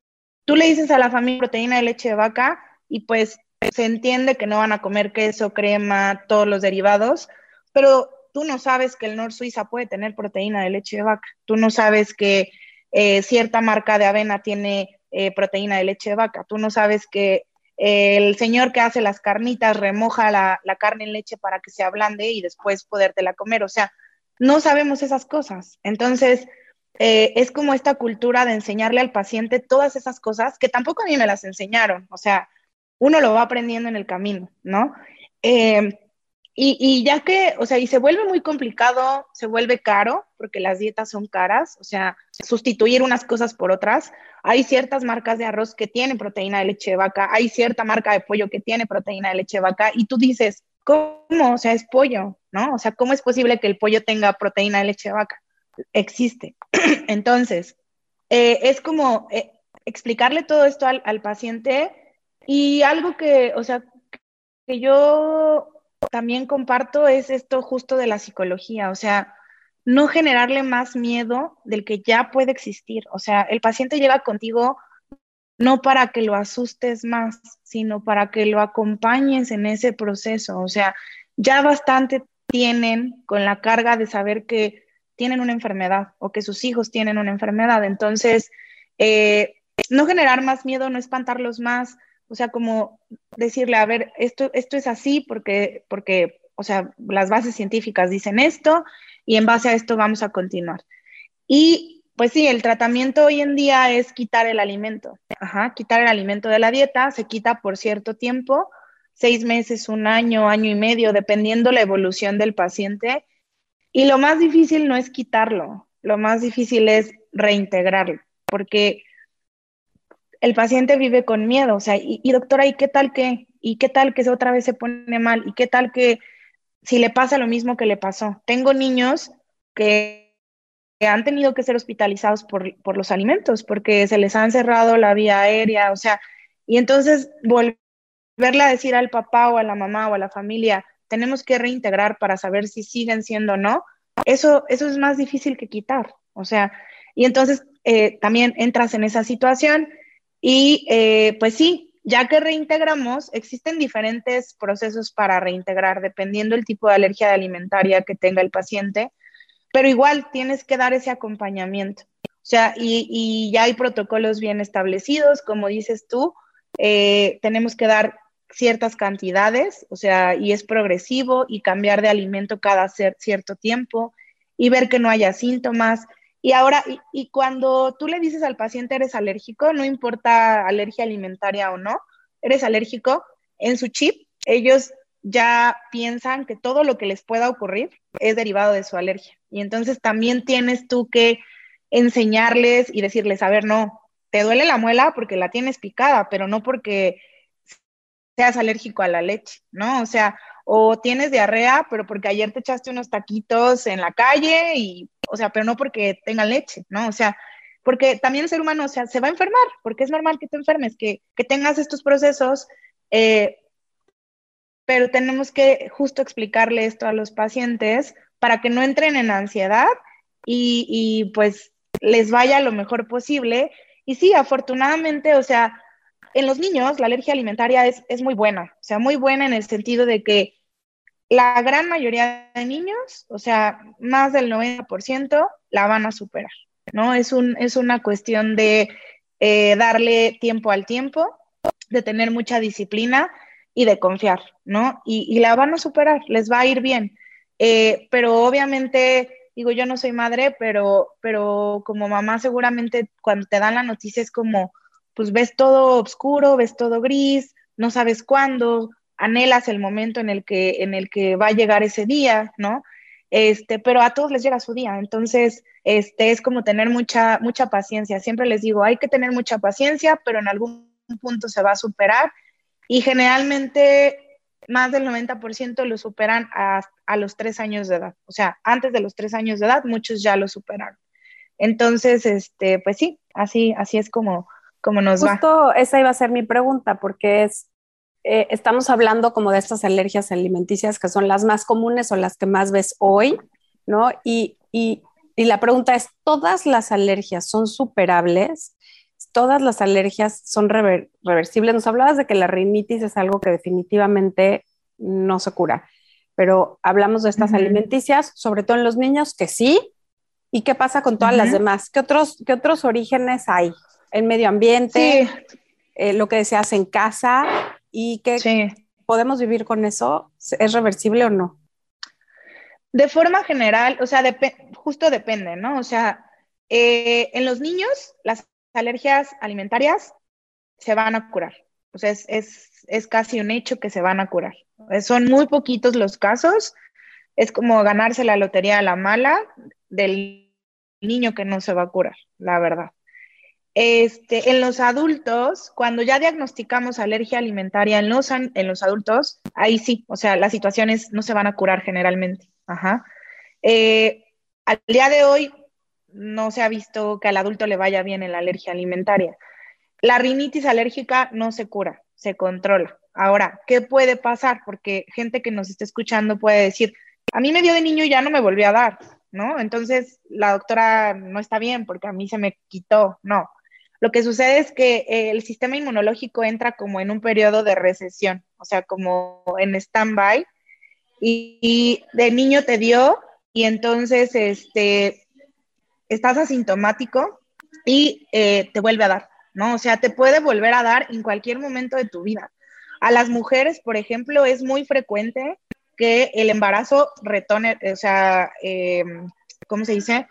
tú le dices a la familia proteína de leche de vaca y pues se entiende que no van a comer queso, crema, todos los derivados, pero tú no sabes que el Nor Suiza puede tener proteína de leche de vaca, tú no sabes que eh, cierta marca de avena tiene eh, proteína de leche de vaca. Tú no sabes que el señor que hace las carnitas remoja la, la, carne en leche para que se ablande y después podértela comer. O sea, no sabemos esas cosas. Entonces, eh, es como esta cultura de enseñarle al paciente todas esas cosas que tampoco a mí me las enseñaron. O sea, uno lo va aprendiendo en el camino, ¿no? Eh, y, y, ya que, o sea, y se vuelve muy complicado, se vuelve caro, porque las dietas son caras, o sea, sustituir unas cosas por otras. Hay ciertas marcas de arroz que tienen proteína de leche de vaca, hay cierta marca de pollo que tiene proteína de leche de vaca, y tú dices, ¿cómo? O sea, es pollo, ¿no? O sea, ¿cómo es posible que el pollo tenga proteína de leche de vaca? Existe. Entonces, eh, es como eh, explicarle todo esto al, al paciente y algo que, o sea, que yo también comparto es esto justo de la psicología, o sea, no generarle más miedo del que ya puede existir. O sea, el paciente llega contigo no para que lo asustes más, sino para que lo acompañes en ese proceso. O sea, ya bastante tienen con la carga de saber que tienen una enfermedad o que sus hijos tienen una enfermedad. Entonces, eh, no generar más miedo, no espantarlos más, o sea, como decirle, a ver, esto, esto es así porque, porque, o sea, las bases científicas dicen esto y en base a esto vamos a continuar. Y pues sí, el tratamiento hoy en día es quitar el alimento, Ajá, quitar el alimento de la dieta, se quita por cierto tiempo, seis meses, un año, año y medio, dependiendo la evolución del paciente. Y lo más difícil no es quitarlo, lo más difícil es reintegrarlo, porque el paciente vive con miedo, o sea, y, doctora, ¿y qué tal que? ¿Y qué tal que otra vez se pone mal? ¿Y qué tal que si le pasa lo mismo que le pasó? Tengo niños que, han tenido que ser hospitalizados por, por, los alimentos, porque se les han cerrado la vía aérea, o sea, y entonces volverle a decir al papá o a la mamá o a la familia, tenemos que reintegrar para saber si siguen siendo o no, eso, eso es más difícil que quitar, o sea, y entonces eh, también entras en esa situación y eh, pues sí, ya que reintegramos, existen diferentes procesos para reintegrar, dependiendo del tipo de alergia alimentaria que tenga el paciente, pero igual tienes que dar ese acompañamiento. O sea, y, ya hay protocolos bien establecidos, como dices tú, eh, tenemos que dar ciertas cantidades, o sea, y es progresivo y cambiar de alimento cada cierto tiempo y ver que no haya síntomas y ahora, y, cuando tú le dices al paciente eres alérgico, no importa alergia alimentaria o no, eres alérgico, en su chip ellos ya piensan que todo lo que les pueda ocurrir es derivado de su alergia. Y entonces también tienes tú que enseñarles y decirles, a ver, no, te duele la muela porque la tienes picada, pero no porque seas alérgico a la leche, ¿no? O sea, o tienes diarrea, pero porque ayer te echaste unos taquitos en la calle y, o sea, pero no porque tengan leche, ¿no? O sea, porque también el ser humano, o sea, se va a enfermar, porque es normal que te enfermes, que, que tengas estos procesos, eh, pero tenemos que justo explicarle esto a los pacientes para que no entren en ansiedad y, y pues les vaya lo mejor posible. Y sí, afortunadamente, o sea, en los niños la alergia alimentaria es, es, muy buena, o sea, muy buena en el sentido de que la gran mayoría de niños, o sea, más del 90%, la van a superar, ¿no? Es, un, es una cuestión de eh, darle tiempo al tiempo, de tener mucha disciplina y de confiar, ¿no? Y, la van a superar, les va a ir bien. Eh, pero obviamente, digo, yo no soy madre, pero, pero como mamá seguramente cuando te dan la noticia es como pues ves todo oscuro, ves todo gris, no sabes cuándo, anhelas el momento en el que, en el que va a llegar ese día, ¿no? Este, pero a todos les llega su día, entonces este, es como tener mucha, mucha paciencia. Siempre les digo, hay que tener mucha paciencia, pero en algún punto se va a superar y generalmente más del 90% lo superan a, a, los tres años de edad. O sea, antes de los tres años de edad, muchos ya lo superaron. Entonces, este, pues sí, así, así es como, como nos Justo esa iba a ser mi pregunta, porque es, eh, estamos hablando como de estas alergias alimenticias que son las más comunes o las que más ves hoy, ¿no? Y, y, y la pregunta es, ¿todas las alergias son superables? ¿Todas las alergias son reversibles? Nos hablabas de que la rinitis es algo que definitivamente no se cura, pero hablamos de estas alimenticias, sobre todo en los niños, que sí, ¿Y qué pasa con todas las demás? ¿Qué otros, ¿Qué otros orígenes hay? El medio ambiente, eh, lo que deseas en casa y que podemos vivir con eso. ¿Es reversible o no? De forma general, o sea, justo depende, ¿no? O sea, eh, en los niños, las alergias alimentarias se van a curar. O sea, es, es, casi un hecho que se van a curar. Eh, son muy poquitos los casos. Es como ganarse la lotería a la mala del niño que no se va a curar, la verdad. Este, en los adultos, cuando ya diagnosticamos alergia alimentaria en los, en los adultos, ahí sí, o sea, las situaciones no se van a curar generalmente. Ajá. Eh, al día de hoy, no se ha visto que al adulto le vaya bien en la alergia alimentaria. La rinitis alérgica no se cura, se controla. Ahora, ¿qué puede pasar? Porque gente que nos está escuchando puede decir, a mí me dio de niño y ya no me volvió a dar, ¿no? Entonces, la doctora no está bien porque a mí se me quitó, no. Lo que sucede es que eh, el sistema inmunológico entra como en un periodo de recesión, o sea, como en stand-by, y, y, de niño te dio, y entonces este, estás asintomático y eh, te vuelve a dar, ¿no? O sea, te puede volver a dar en cualquier momento de tu vida. A las mujeres, por ejemplo, es muy frecuente que el embarazo retone, o sea, em, ¿cómo se dice?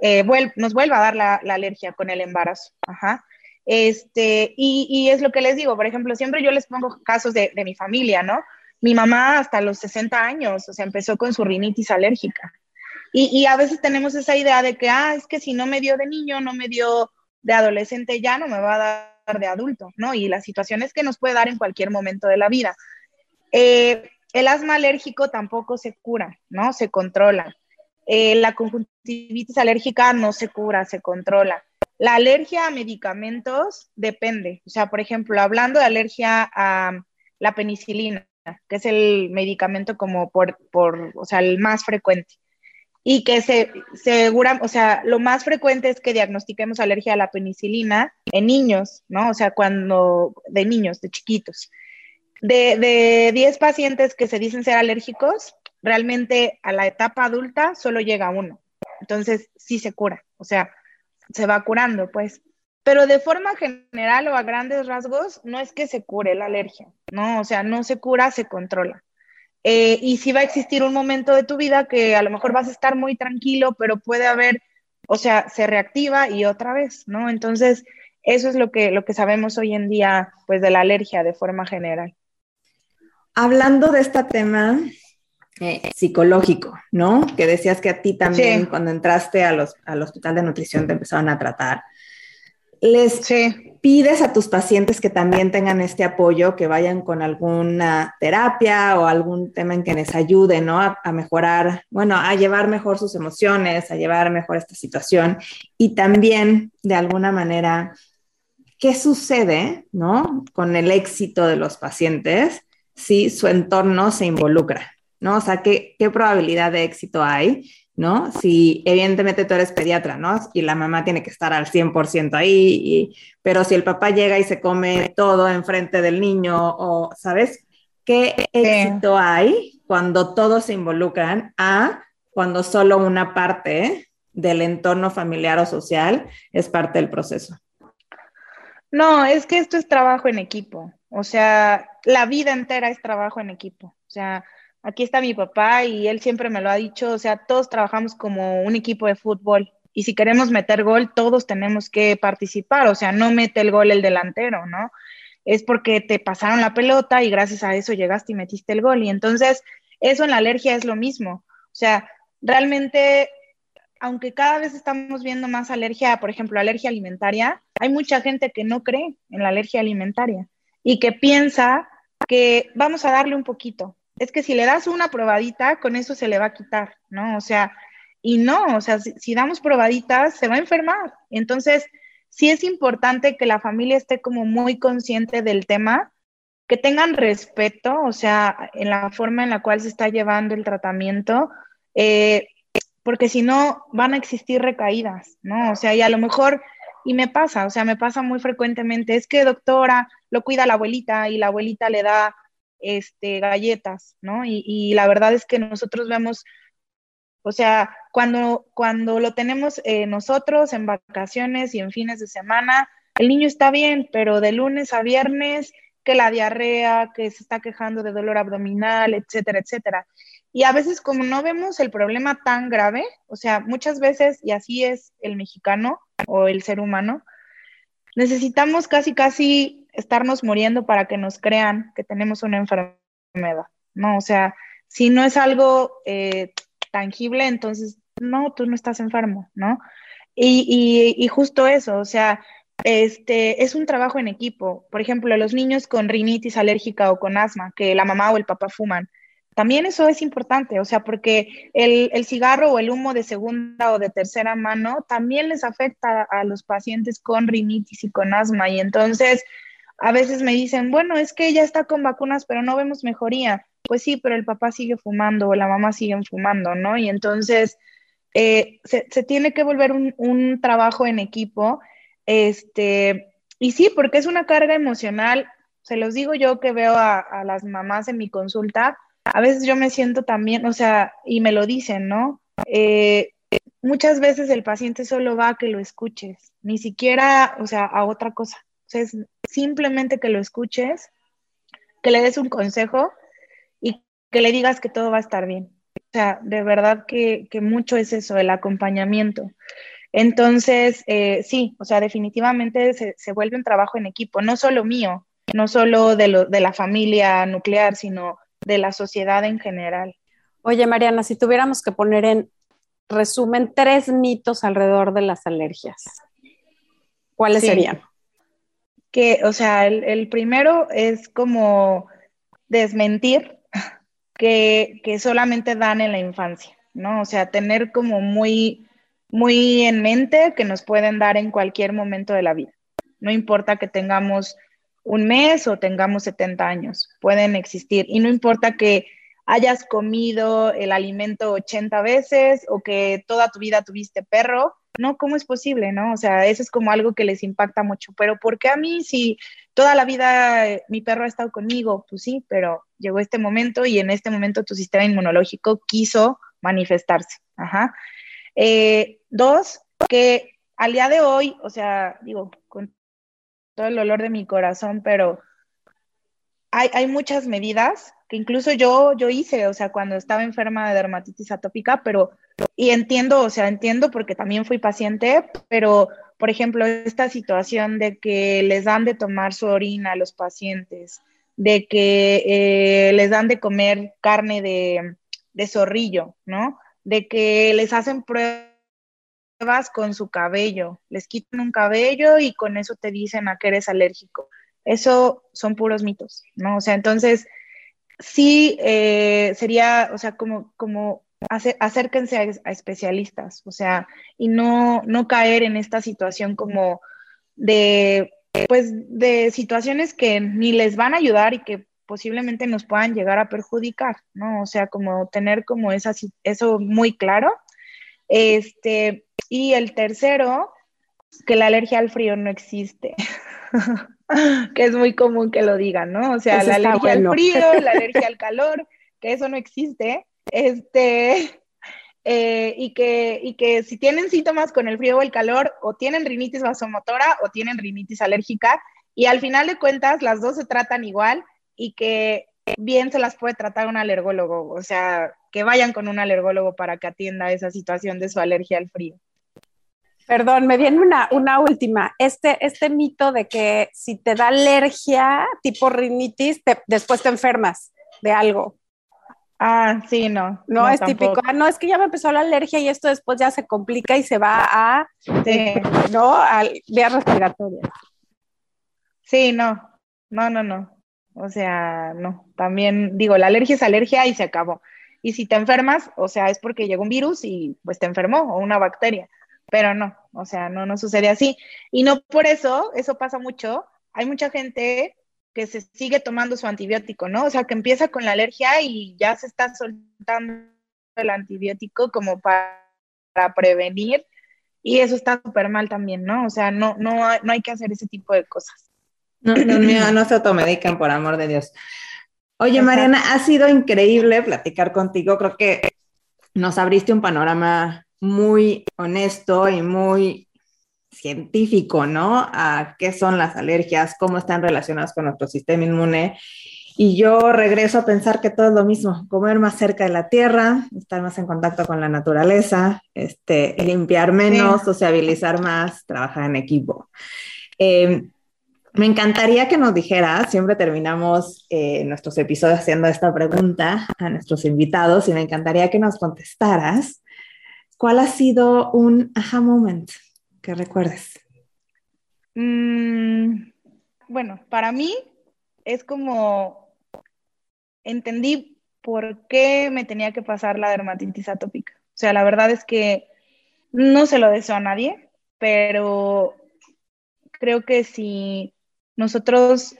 Eh, nos vuelva a dar la, alergia con el embarazo. Ajá. Este, y, es lo que les digo, por ejemplo, siempre yo les pongo casos de, de mi familia, ¿no? Mi mamá hasta los 60 años, o sea, empezó con su rinitis alérgica. Y, a veces tenemos esa idea de que, ah, es que si no me dio de niño, no me dio de adolescente, ya no me va a dar de adulto, ¿no? Y la situación es que nos puede dar en cualquier momento de la vida. Eh, el asma alérgico tampoco se cura, ¿no? Se controla. Eh, la conjuntivitis alérgica no se cura, se controla. La alergia a medicamentos depende. O sea, por ejemplo, hablando de alergia a la penicilina, que es el medicamento como por, por o sea, el más frecuente y que se segura, o sea, lo más frecuente es que diagnostiquemos alergia a la penicilina en niños, ¿no? O sea, cuando, de niños, de chiquitos. De, de 10 pacientes que se dicen ser alérgicos, realmente a la etapa adulta solo llega uno. Entonces, sí se cura, o sea, se va curando, pues. Pero de forma general o a grandes rasgos, no es que se cure la alergia, ¿no? O sea, no se cura, se controla. Eh, y si va a existir un momento de tu vida que a lo mejor vas a estar muy tranquilo, pero puede haber, o sea, se reactiva y otra vez, ¿no? Entonces, eso es lo que, lo que sabemos hoy en día, pues, de la alergia de forma general. Hablando de este tema eh, psicológico, ¿no? Que decías que a ti también, cuando entraste al hospital de nutrición, te empezaron a tratar. Les pides a tus pacientes que también tengan este apoyo, que vayan con alguna terapia o algún tema en que les ayude, ¿no? A, mejorar, bueno, a llevar mejor sus emociones, a llevar mejor esta situación y también, de alguna manera, ¿qué sucede, ¿no? Con el éxito de los pacientes si su entorno se involucra, ¿no? O sea, ¿qué, qué probabilidad de éxito hay ¿no? Si evidentemente tú eres pediatra, ¿no? Y la mamá tiene que estar al 100% ahí, pero si el papá llega y se come todo enfrente del niño, o, ¿sabes? ¿Qué éxito hay cuando todos se involucran a cuando solo una parte del entorno familiar o social es parte del proceso? No, es que esto es trabajo en equipo. O sea, la vida entera es trabajo en equipo. O sea, aquí está mi papá y él siempre me lo ha dicho, o sea, todos trabajamos como un equipo de fútbol y si queremos meter gol, todos tenemos que participar, o sea, no mete el gol el delantero, ¿no? Es porque te pasaron la pelota y gracias a eso llegaste y metiste el gol. Y entonces, eso en la alergia es lo mismo. O sea, realmente, aunque cada vez estamos viendo más alergia, por ejemplo, alergia alimentaria, hay mucha gente que no cree en la alergia alimentaria y que piensa que vamos a darle un poquito, es que si le das una probadita, con eso se le va a quitar, ¿no? O sea, y no, o sea, si, damos probaditas, se va a enfermar. Entonces, sí es importante que la familia esté como muy consciente del tema, que tengan respeto, o sea, en la forma en la cual se está llevando el tratamiento, eh, porque si no, van a existir recaídas, ¿no? O sea, y a lo mejor, y me pasa, o sea, me pasa muy frecuentemente, es que doctora, lo cuida la abuelita y la abuelita le da este, galletas, ¿no? Y, la verdad es que nosotros vemos O sea, cuando, cuando lo tenemos eh, nosotros en vacaciones y en fines de semana, el niño está bien, pero de lunes a viernes, que la diarrea, que se está quejando de dolor abdominal, etcétera, etcétera. Y a veces como no vemos el problema tan grave, o sea, muchas veces, y así es el mexicano o el ser humano, necesitamos casi, casi estarnos muriendo para que nos crean que tenemos una enfermedad, ¿no? O sea, si no es algo eh, tangible, entonces, no, tú no estás enfermo, ¿no? Y, y, y, justo eso, o sea, este, es un trabajo en equipo. Por ejemplo, los niños con rinitis alérgica o con asma, que la mamá o el papá fuman, también eso es importante, o sea, porque el, el, cigarro o el humo de segunda o de tercera mano también les afecta a los pacientes con rinitis y con asma. Y entonces, a veces me dicen, bueno, es que ella está con vacunas, pero no vemos mejoría. Pues sí, pero el papá sigue fumando o la mamá sigue fumando, ¿no? Y entonces eh, se, tiene que volver un, un, trabajo en equipo. Este, y sí, porque es una carga emocional. Se los digo yo que veo a, a las mamás en mi consulta. A veces yo me siento también, o sea, y me lo dicen, ¿no? Eh, muchas veces el paciente solo va a que lo escuches, ni siquiera, o sea, a otra cosa. Sea, es simplemente que lo escuches, que le des un consejo y que le digas que todo va a estar bien. O sea, de verdad que, que mucho es eso, el acompañamiento. Entonces, eh, sí, o sea, definitivamente se, se, vuelve un trabajo en equipo, no solo mío, no solo de, lo, de la familia nuclear, sino de la sociedad en general. Oye, Mariana, si tuviéramos que poner en resumen tres mitos alrededor de las alergias, ¿cuáles sí. serían? Que, o sea, el, el primero es como desmentir que, que, solamente dan en la infancia, ¿no? O sea, tener como muy, muy en mente que nos pueden dar en cualquier momento de la vida. No importa que tengamos un mes o tengamos 70 años, pueden existir. Y no importa que hayas comido el alimento 80 veces o que toda tu vida tuviste perro, no, ¿cómo es posible? ¿No? O sea, eso es como algo que les impacta mucho. Pero ¿por qué a mí si toda la vida eh, mi perro ha estado conmigo? Pues sí, pero llegó este momento y en este momento tu sistema inmunológico quiso manifestarse. Ajá. Eh, dos, que al día de hoy, o sea, digo, con todo el dolor de mi corazón, pero hay, muchas medidas que incluso yo, yo hice, o sea, cuando estaba enferma de dermatitis atópica, pero y entiendo, o sea, entiendo porque también fui paciente, pero por ejemplo, esta situación de que les dan de tomar su orina a los pacientes, de que eh, les dan de comer carne de, de, zorrillo, ¿no? De que les hacen pruebas con su cabello, les quitan un cabello y con eso te dicen a que eres alérgico. Eso son puros mitos, ¿no? O sea, entonces sí eh, sería, o sea, como, como acérquense a, a, especialistas, o sea, y no, no caer en esta situación como de, pues, de situaciones que ni les van a ayudar y que posiblemente nos puedan llegar a perjudicar, ¿no? O sea, como tener como esa, eso muy claro. Este, y el tercero, que la alergia al frío no existe. que es muy común que lo digan, ¿no? O sea, eso la alergia bueno. al frío, la alergia al calor, que eso no existe. Este, eh, y, que, y que si tienen síntomas con el frío o el calor, o tienen rinitis vasomotora o tienen rinitis alérgica, y al final de cuentas las dos se tratan igual y que bien se las puede tratar un alergólogo, o sea, que vayan con un alergólogo para que atienda esa situación de su alergia al frío. Perdón, me viene una, una última. Este, este mito de que si te da alergia, tipo rinitis, te, después te enfermas de algo. Ah, sí, no. No, no es tampoco. típico. Ah, no, es que ya me empezó la alergia y esto después ya se complica y se va a, sí. ¿no? A vías respiratorias. Sí, no, no, no, no. O sea, no. También digo, la alergia es alergia y se acabó. Y si te enfermas, o sea, es porque llegó un virus y pues te enfermó o una bacteria. Pero no, o sea, no, no sucede así. Y no por eso, eso pasa mucho. Hay mucha gente que se sigue tomando su antibiótico, ¿no? O sea, que empieza con la alergia y ya se está soltando el antibiótico como para, para prevenir y eso está súper mal también, ¿no? O sea, no, no, no hay que hacer ese tipo de cosas. No, no, no, no se automedican, por amor de Dios. Oye, Mariana, ha sido increíble platicar contigo. Creo que nos abriste un panorama muy honesto y muy científico, ¿no? A qué son las alergias, cómo están relacionadas con nuestro sistema inmune. Y yo regreso a pensar que todo es lo mismo, comer más cerca de la tierra, estar más en contacto con la naturaleza, este, limpiar menos, sociabilizar más, trabajar en equipo. Eh, me encantaría que nos dijeras, siempre terminamos eh, nuestros episodios haciendo esta pregunta a nuestros invitados y me encantaría que nos contestaras, ¿cuál ha sido un aha moment que recuerdes? Mm, bueno, para mí es como entendí por qué me tenía que pasar la dermatitis atópica. O sea, la verdad es que no se lo deseo a nadie, pero creo que si nosotros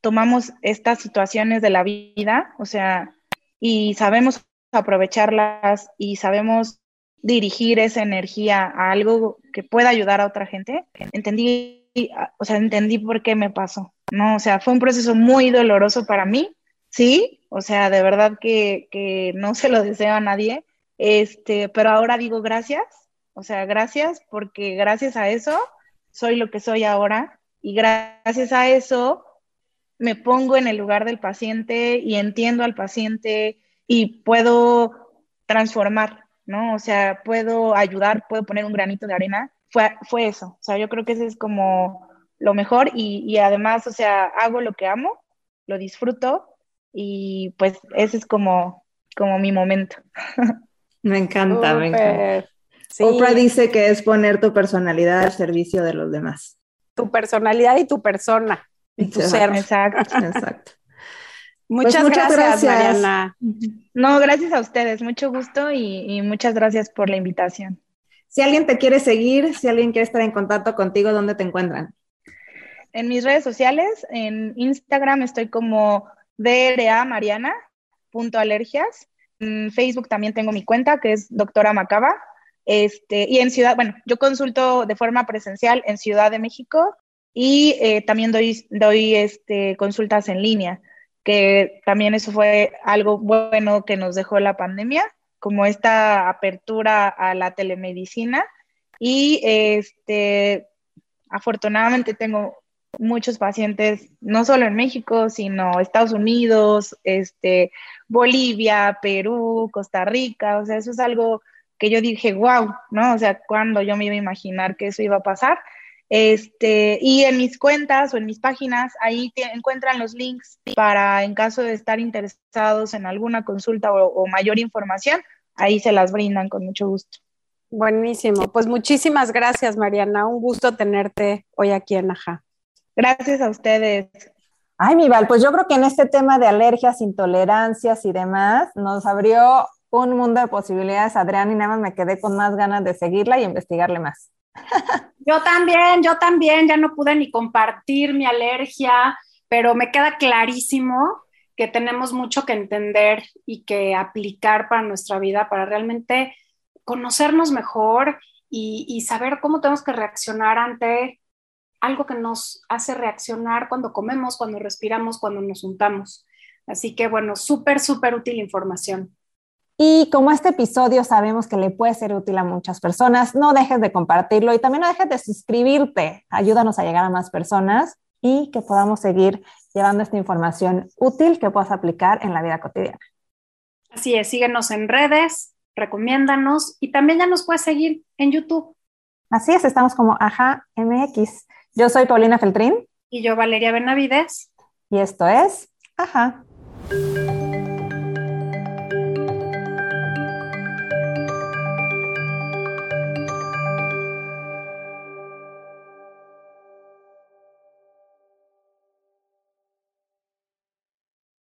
tomamos estas situaciones de la vida, o sea, y sabemos aprovecharlas y sabemos dirigir esa energía a algo que pueda ayudar a otra gente, entendí, o sea, entendí por qué me pasó, ¿no? O sea, fue un proceso muy doloroso para mí, sí, o sea, de verdad que, que no se lo deseo a nadie, este, pero ahora digo gracias, o sea, gracias porque gracias a eso soy lo que soy ahora y gracias a eso me pongo en el lugar del paciente y entiendo al paciente y puedo transformar, ¿no? O sea, puedo ayudar, puedo poner un granito de arena. Fue, fue eso. O sea, yo creo que ese es como lo mejor y, y además, o sea, hago lo que amo, lo disfruto y pues ese es como, como mi momento. Me encanta, me encanta. Oprah dice que es poner tu personalidad al servicio de los demás tu personalidad y tu persona y tu ser. Exacto, exacto. Muchas, pues muchas gracias, Mariana. No, gracias a ustedes, mucho gusto y, y, muchas gracias por la invitación. Si alguien te quiere seguir, si alguien quiere estar en contacto contigo, ¿dónde te encuentran? En mis redes sociales, en Instagram estoy como DRA Mariana, punto alergias. En Facebook también tengo mi cuenta, que es doctora Macaba, este, y en Ciudad, bueno, yo consulto de forma presencial en Ciudad de México y eh, también doy, doy este, consultas en línea, que también eso fue algo bueno que nos dejó la pandemia, como esta apertura a la telemedicina. Y este, afortunadamente tengo muchos pacientes, no solo en México, sino Estados Unidos, este, Bolivia, Perú, Costa Rica, o sea, eso es algo que yo dije, wow, ¿no? O sea, cuando yo me iba a imaginar que eso iba a pasar. Este, y en mis cuentas o en mis páginas, ahí encuentran los links para, en caso de estar interesados en alguna consulta o, mayor información, ahí se las brindan con mucho gusto. Buenísimo. Pues muchísimas gracias, Mariana. Un gusto tenerte hoy aquí en Aja. Gracias a ustedes. Ay, mi Val, pues yo creo que en este tema de alergias, intolerancias y demás, nos abrió un mundo de posibilidades, Adrián, y nada más me quedé con más ganas de seguirla y investigarle más. Yo también, yo también, ya no pude ni compartir mi alergia, pero me queda clarísimo que tenemos mucho que entender y que aplicar para nuestra vida, para realmente conocernos mejor y, saber cómo tenemos que reaccionar ante algo que nos hace reaccionar cuando comemos, cuando respiramos, cuando nos juntamos. Así que bueno, súper, súper útil información. Y como este episodio sabemos que le puede ser útil a muchas personas, no dejes de compartirlo y también no dejes de suscribirte. Ayúdanos a llegar a más personas y que podamos seguir llevando esta información útil que puedas aplicar en la vida cotidiana. Así es, síguenos en redes, recomiéndanos y también ya nos puedes seguir en YouTube. Así es, estamos como Aja MX. Yo soy Paulina Feltrín. Y yo Valeria Benavides. Y esto es Aja.